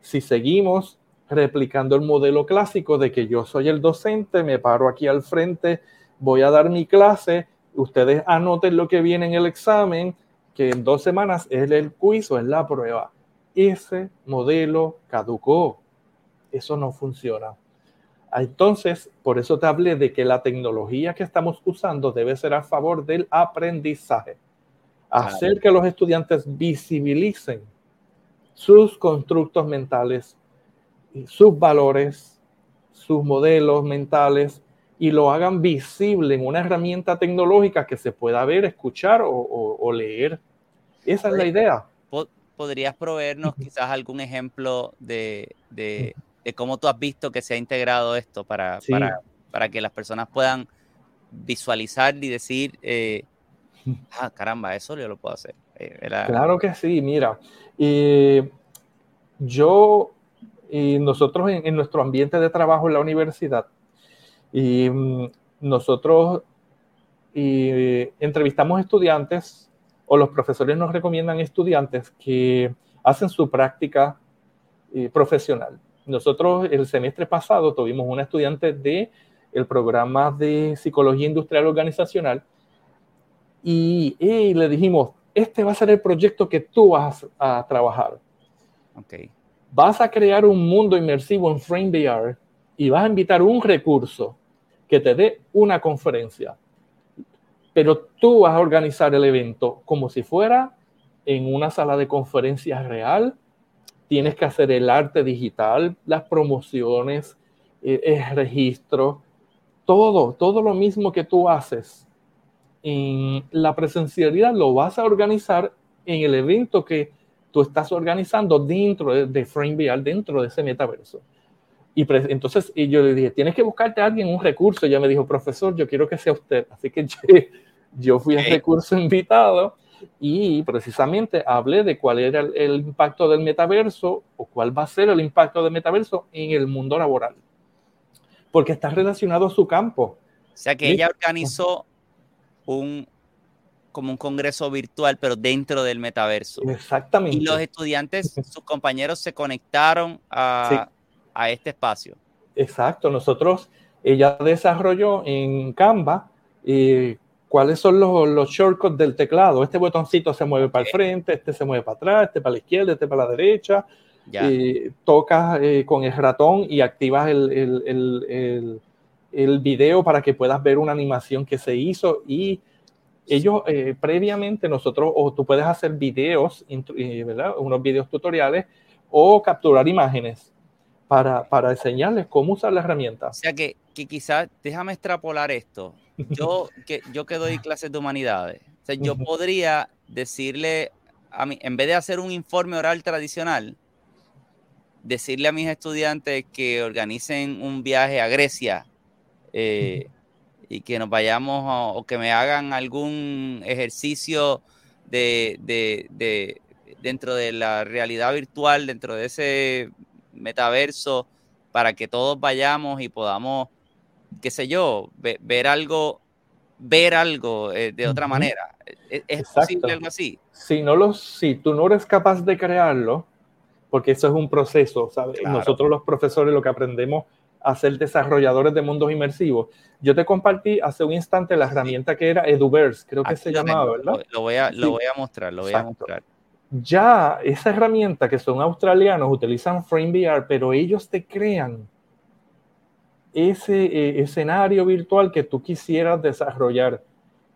si seguimos replicando el modelo clásico de que yo soy el docente, me paro aquí al frente, voy a dar mi clase, ustedes anoten lo que viene en el examen, que en dos semanas es el quiz o es la prueba. Ese modelo caducó. Eso no funciona. Entonces, por eso te hablé de que la tecnología que estamos usando debe ser a favor del aprendizaje. Hacer que los estudiantes visibilicen sus constructos mentales, sus valores, sus modelos mentales y lo hagan visible en una herramienta tecnológica que se pueda ver, escuchar o, o, o leer. Esa es la idea. ¿Podrías proveernos quizás algún ejemplo de, de de cómo tú has visto que se ha integrado esto para, sí. para, para, que las personas puedan visualizar y decir, eh, ah, caramba, eso yo lo puedo hacer. Eh, era... Claro que sí, mira, eh, yo y nosotros en, en, nuestro ambiente de trabajo en la universidad, y mm, nosotros y, entrevistamos estudiantes o los profesores nos recomiendan estudiantes que hacen su práctica profesional nosotros el semestre pasado tuvimos una estudiante de el programa de psicología industrial organizacional y, le dijimos, este va a ser el proyecto que tú vas a trabajar. Okay. Vas a crear un mundo inmersivo en FrameVR y vas a invitar un recurso que te dé una conferencia. Pero tú vas a organizar el evento como si fuera en una sala de conferencias real. Tienes que hacer el arte digital, las promociones, eh, el registro, todo, todo lo mismo que tú haces en la presencialidad lo vas a organizar en el evento que tú estás organizando dentro de, de FrameVR, dentro de ese metaverso. Y entonces y yo le dije, tienes que buscarte a alguien un recurso. Ella me dijo, profesor, yo quiero que sea usted. Así que yo, fui al recurso invitado y precisamente hablé de cuál era el, impacto del metaverso o cuál va a ser el impacto del metaverso en el mundo laboral. Porque está relacionado a su campo. O sea que ella organizó un, como un congreso virtual, pero dentro del metaverso. Exactamente. Y los estudiantes, sus compañeros se conectaron a, a este espacio. Exacto. Nosotros, ella desarrolló en Canva eh, cuáles son los, los, shortcuts del teclado. Este botoncito se mueve para el frente, este se mueve para atrás, este para la izquierda, este para la derecha. Eh, tocas eh, con el ratón y activas el, el, el, el, video para que puedas ver una animación que se hizo y ellos eh, previamente nosotros, o tú puedes hacer videos, eh, ¿verdad? Unos videos tutoriales o capturar imágenes para, para enseñarles cómo usar la herramienta. O sea que, que quizás, déjame extrapolar esto. Yo que, yo que doy clases de humanidades, o sea, yo podría decirle a mí, en vez de hacer un informe oral tradicional, decirle a mis estudiantes que organicen un viaje a Grecia eh, y que nos vayamos o, que me hagan algún ejercicio de, de, dentro de la realidad virtual, dentro de ese metaverso, para que todos vayamos y podamos, qué sé yo, ver, algo, ver algo eh, de otra manera. ¿Es, es posible algo así? Si, no lo, si tú no eres capaz de crearlo, porque eso es un proceso, ¿sabes? Nosotros los profesores lo que aprendemos a ser desarrolladores de mundos inmersivos. Yo te compartí hace un instante la herramienta que era Eduverse, creo que se llamaba, ¿verdad? Lo voy a, lo voy a mostrar, lo voy a mostrar. Ya esa herramienta que son australianos utilizan FrameVR, pero ellos te crean ese eh, escenario virtual que tú quisieras desarrollar.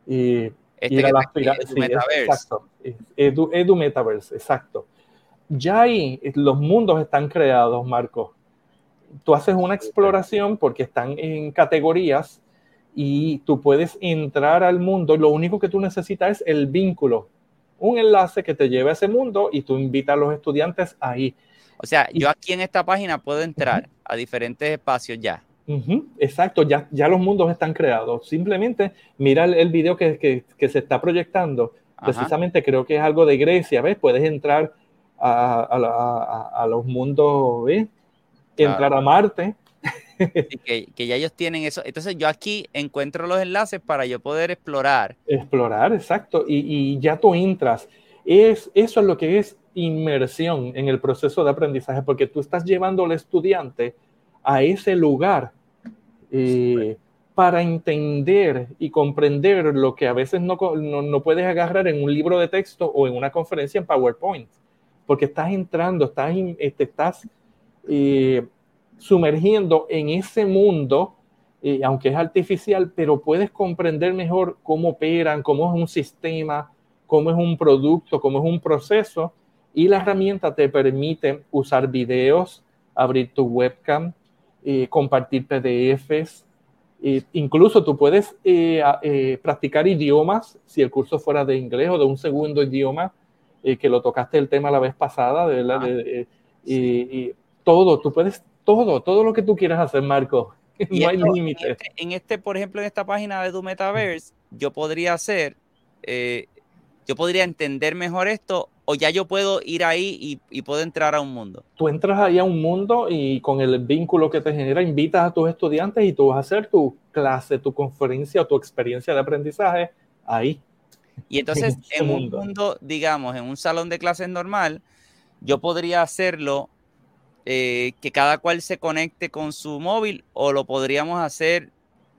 y este ir a las Edu Metaverse. exacto. Edu, Edu Metaverse, exacto. Ya ahí los mundos están creados, Marco tú haces una exploración porque están en categorías y tú puedes entrar al mundo. Lo único que tú necesitas es el vínculo, un enlace que te lleve a ese mundo y tú invitas a los estudiantes ahí. O sea, yo aquí en esta página puedo entrar a diferentes espacios ya. Exacto, ya, ya los mundos están creados. Simplemente mira el, video que, se está proyectando. Precisamente creo que es algo de Grecia, ¿ves? Puedes entrar a, a los mundos, ¿ves? entrar a Marte. que, que, ya ellos tienen eso. Entonces yo aquí encuentro los enlaces para yo poder explorar. Explorar, exacto. Y, y ya tú entras. Es, eso es lo que es inmersión en el proceso de aprendizaje, porque tú estás llevando al estudiante a ese lugar eh, para entender y comprender lo que a veces no, no, no, puedes agarrar en un libro de texto o en una conferencia en PowerPoint, porque estás entrando, estás, este, estás eh, sumergiendo en ese mundo, eh, aunque es artificial, pero puedes comprender mejor cómo operan, cómo es un sistema, cómo es un producto, cómo es un proceso. Y la herramienta te permite usar videos, abrir tu webcam, eh, compartir PDFs. incluso tú puedes practicar idiomas, si el curso fuera de inglés o de un segundo idioma, que lo tocaste el tema la vez pasada, de, verdad, ah, y, todo, tú puedes todo, todo lo que tú quieras hacer, Marco. no hay límite. Este, en este, por ejemplo, en esta página de tu Metaverse, yo podría hacer, eh, yo podría entender mejor esto o ya yo puedo ir ahí y, puedo entrar a un mundo. Tú entras ahí a un mundo y con el vínculo que te genera, invitas a tus estudiantes y tú vas a hacer tu clase, tu conferencia o tu experiencia de aprendizaje ahí. Y entonces, en, un mundo, digamos, en un salón de clases normal, yo podría hacerlo eh, que cada cual se conecte con su móvil o lo podríamos hacer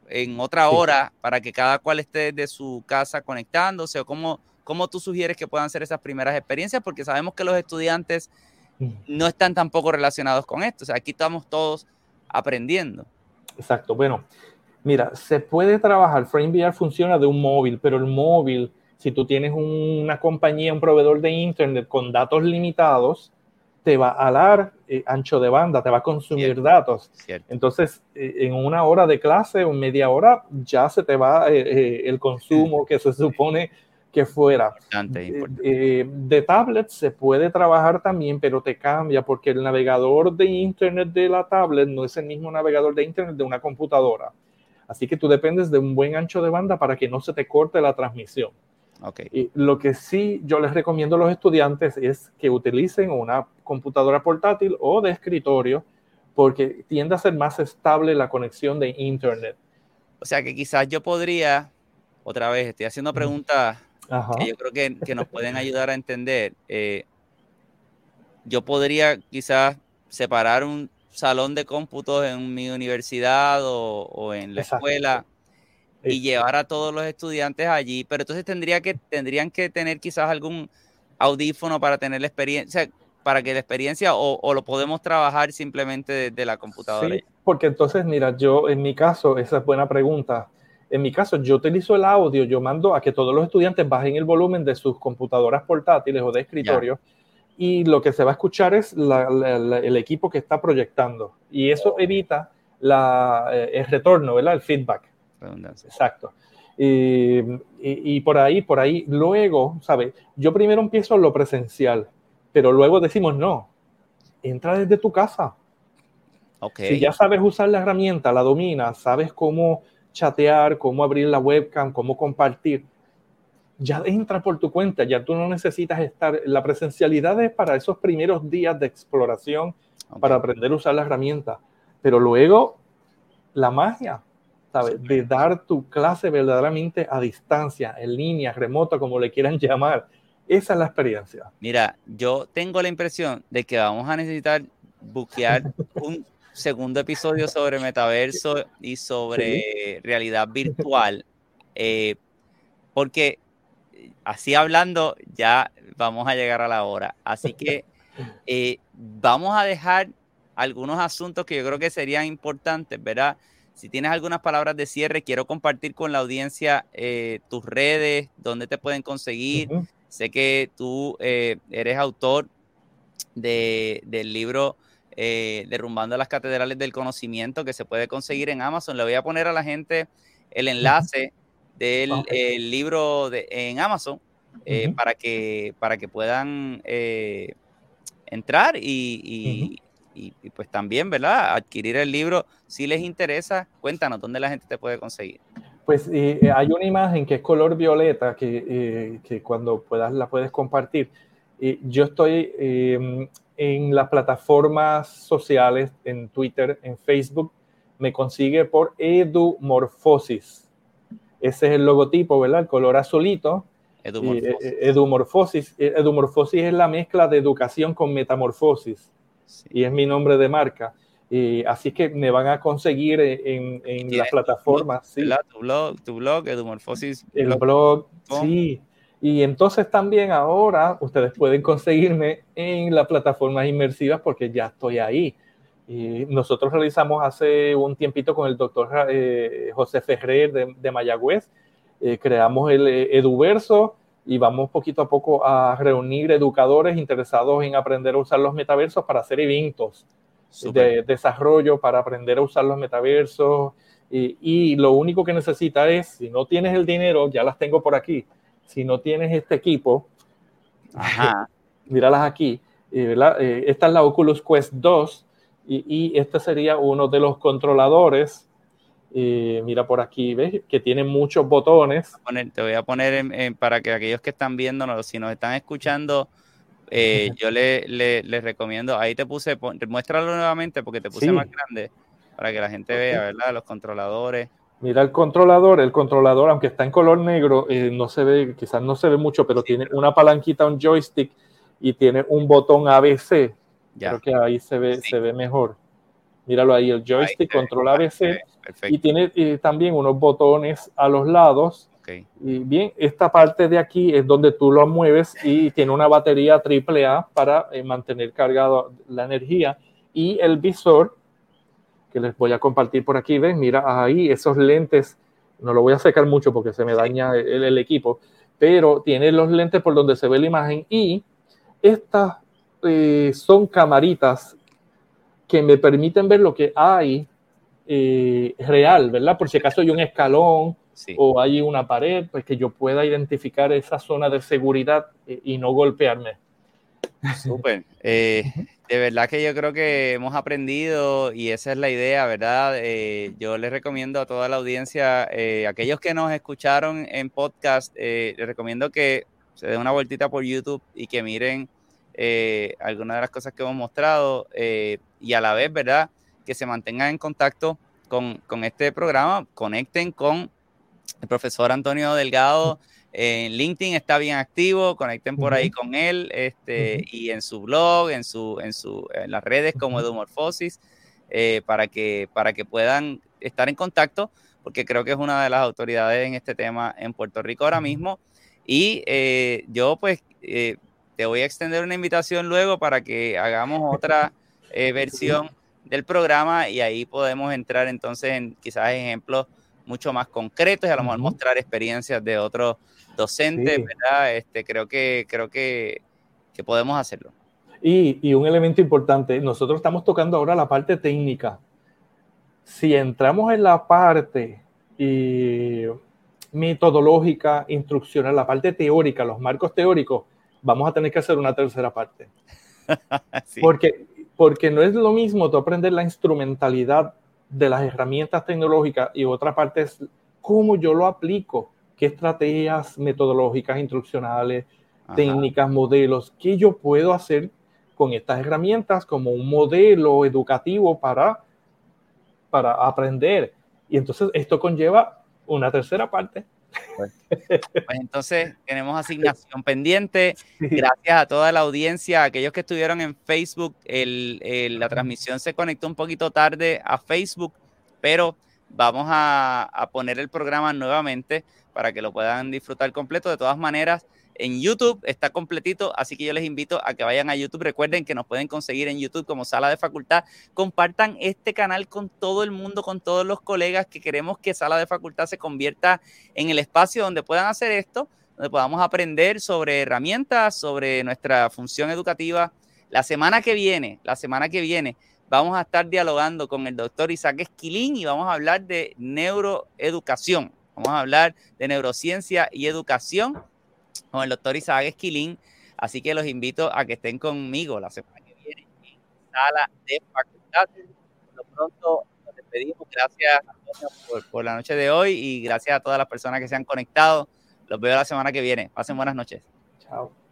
en otra hora para que cada cual esté de su casa conectándose o cómo, cómo tú sugieres que puedan ser esas primeras experiencias porque sabemos que los estudiantes no están tampoco relacionados con esto. O sea, aquí estamos todos aprendiendo. Exacto. Bueno, mira, se puede trabajar. FrameVR funciona de un móvil, pero el móvil, si tú tienes una compañía, un proveedor de Internet con datos limitados, te va a alar eh, ancho de banda, te va a consumir datos. Entonces, eh, en una hora de clase o media hora ya se te va eh, el consumo que se supone que fuera. de tablet se puede trabajar también, pero te cambia porque el navegador de Internet de la tablet no es el mismo navegador de Internet de una computadora. Así que tú dependes de un buen ancho de banda para que no se te corte la transmisión. Y lo que sí yo les recomiendo a los estudiantes es que utilicen una computadora portátil o de escritorio porque tiende a ser más estable la conexión de Internet. O sea que quizás yo podría, otra vez, estoy haciendo preguntas que yo creo que, nos pueden ayudar a entender. Eh, yo podría quizás separar un salón de cómputos en mi universidad o, en la escuela y llevar a todos los estudiantes allí, pero entonces tendría que, tendrían que tener quizás algún audífono para tener la experiencia, para que la experiencia o, lo podemos trabajar simplemente desde la computadora. Sí, porque entonces, mira, yo en mi caso, esa es buena pregunta. En mi caso, yo utilizo el audio, yo mando a que todos los estudiantes bajen el volumen de sus computadoras portátiles o de escritorio y lo que se va a escuchar es el equipo que está proyectando y eso evita la, eh, el retorno, ¿verdad? El feedback. Exacto. Y, por ahí, por ahí, luego, ¿sabes? Yo primero empiezo lo presencial, pero luego decimos, no, entra desde tu casa. Okay. Si ya sabes usar la herramienta, la dominas, sabes cómo chatear, cómo abrir la webcam, cómo compartir, ya entra por tu cuenta, ya tú no necesitas estar. La presencialidad es para esos primeros días de exploración, para aprender a usar la herramienta, pero luego la magia, de dar tu clase verdaderamente a distancia, en línea, remota, como le quieran llamar. Esa es la experiencia. Mira, yo tengo la impresión de que vamos a necesitar buquear un segundo episodio sobre metaverso y sobre realidad virtual, eh, porque así hablando ya vamos a llegar a la hora. Así que eh, vamos a dejar algunos asuntos que yo creo que serían importantes, ¿verdad? Si tienes algunas palabras de cierre, quiero compartir con la audiencia eh, tus redes, dónde te pueden conseguir. Sé que tú eh, eres autor de, del libro eh, Derrumbando las Catedrales del Conocimiento, que se puede conseguir en Amazon. Le voy a poner a la gente el enlace del libro de, en Amazon para, que, para que puedan entrar y, y, pues también, ¿verdad? Adquirir el libro, si les interesa, cuéntanos dónde la gente te puede conseguir. Pues eh, eh, hay una imagen que es color violeta que, eh, que cuando puedas la puedes compartir. yo estoy en las plataformas sociales, en Twitter, en Facebook, me consigue por Edumorfosis. Ese es el logotipo, ¿verdad? El color azulito. Edumorfosis. Edumorfosis. Edumorfosis es la mezcla de educación con metamorfosis y es mi nombre de marca. Y así que me van a conseguir en, en las plataformas. Sí. Tu blog, tu blog, Edumorfosis. El blog, sí. Y entonces también ahora ustedes pueden conseguirme en las plataformas inmersivas porque ya estoy ahí. Y nosotros realizamos hace un tiempito con el doctor eh, José Ferrer de, de Mayagüez, eh, creamos el eh, Eduverso, y vamos poquito a poco a reunir educadores interesados en aprender a usar los metaversos para hacer eventos de desarrollo, para aprender a usar los metaversos. Y, lo único que necesita es, si no tienes el dinero, ya las tengo por aquí, si no tienes este equipo, míralas aquí, eh, esta es la Oculus Quest 2 y, y este sería uno de los controladores mira por aquí, ¿ves? Que tiene muchos botones. Te voy a poner para que aquellos que están viéndonos, si nos están escuchando, eh, yo les le, recomiendo, ahí te puse, muéstralo nuevamente porque te puse más grande para que la gente vea, ¿verdad? Los controladores. Mira el controlador, el controlador, aunque está en color negro, eh, no se ve, quizás no se ve mucho, pero tiene una palanquita, un joystick y tiene un botón ABC Creo que ahí se ve, se ve mejor. Míralo ahí, el joystick control ABC. Y tiene también unos botones a los lados. Y bien, esta parte de aquí es donde tú lo mueves y tiene una batería AAA para eh, mantener cargado la energía. Y el visor, que les voy a compartir por aquí, ven, mira ahí esos lentes. No lo voy a secar mucho porque se me daña el, equipo, pero tiene los lentes por donde se ve la imagen y estas eh, son camaritas que me permiten ver lo que hay eh, real, ¿verdad? Por si acaso hay un escalón o hay una pared, pues que yo pueda identificar esa zona de seguridad eh, y no golpearme. Súper. Eh, de verdad que yo creo que hemos aprendido y esa es la idea, ¿verdad? yo les recomiendo a toda la audiencia, aquellos que nos escucharon en podcast, les recomiendo que se den una vueltita por YouTube y que miren algunas de las cosas que hemos mostrado y a la vez, ¿verdad? Que se mantengan en contacto con, este programa, conecten con el profesor Antonio Delgado. En LinkedIn está bien activo, conecten por ahí con él, este, y en su blog, en su, en su, en las redes como Edumorfosis, eh, para que, para que puedan estar en contacto, porque creo que es una de las autoridades en este tema en Puerto Rico ahora mismo. Y eh, yo pues eh, te voy a extender una invitación luego para que hagamos otra eh, versión del programa y ahí podemos entrar entonces en quizás ejemplos mucho más concretos y a lo mejor mostrar experiencias de otros docentes, ¿verdad? Este, creo que, creo que, que podemos hacerlo. Y, y, un elemento importante, nosotros estamos tocando ahora la parte técnica. Si entramos en la parte y metodológica, instruccional, la parte teórica, los marcos teóricos, vamos a tener que hacer una tercera parte. Porque porque no es lo mismo tú aprender la instrumentalidad de las herramientas tecnológicas y otra parte es cómo yo lo aplico, qué estrategias metodológicas, instruccionales, técnicas, modelos, qué yo puedo hacer con estas herramientas como un modelo educativo para, para aprender. Y entonces esto conlleva una tercera parte pues, pues, entonces tenemos asignación pendiente. Gracias a toda la audiencia, aquellos que estuvieron en Facebook. la transmisión se conectó un poquito tarde a Facebook, pero vamos a, a poner el programa nuevamente para que lo puedan disfrutar completo. De todas maneras, en YouTube, está completito, así que yo les invito a que vayan a YouTube. Recuerden que nos pueden conseguir en YouTube como Sala de Facultad. Compartan este canal con todo el mundo, con todos los colegas que queremos que Sala de Facultad se convierta en el espacio donde puedan hacer esto, donde podamos aprender sobre herramientas, sobre nuestra función educativa. La semana que viene, la semana que viene, vamos a estar dialogando con el doctor Isaac Esquilín y vamos a hablar de neuroeducación. Vamos a hablar de neurociencia y educación con el doctor Isaac Esquilín. Así que los invito a que estén conmigo la semana que viene en sala de facultad. Por lo pronto nos despedimos. Gracias Antonio por, por la noche de hoy y gracias a todas las personas que se han conectado. Los veo la semana que viene. Pasen buenas noches. Chao.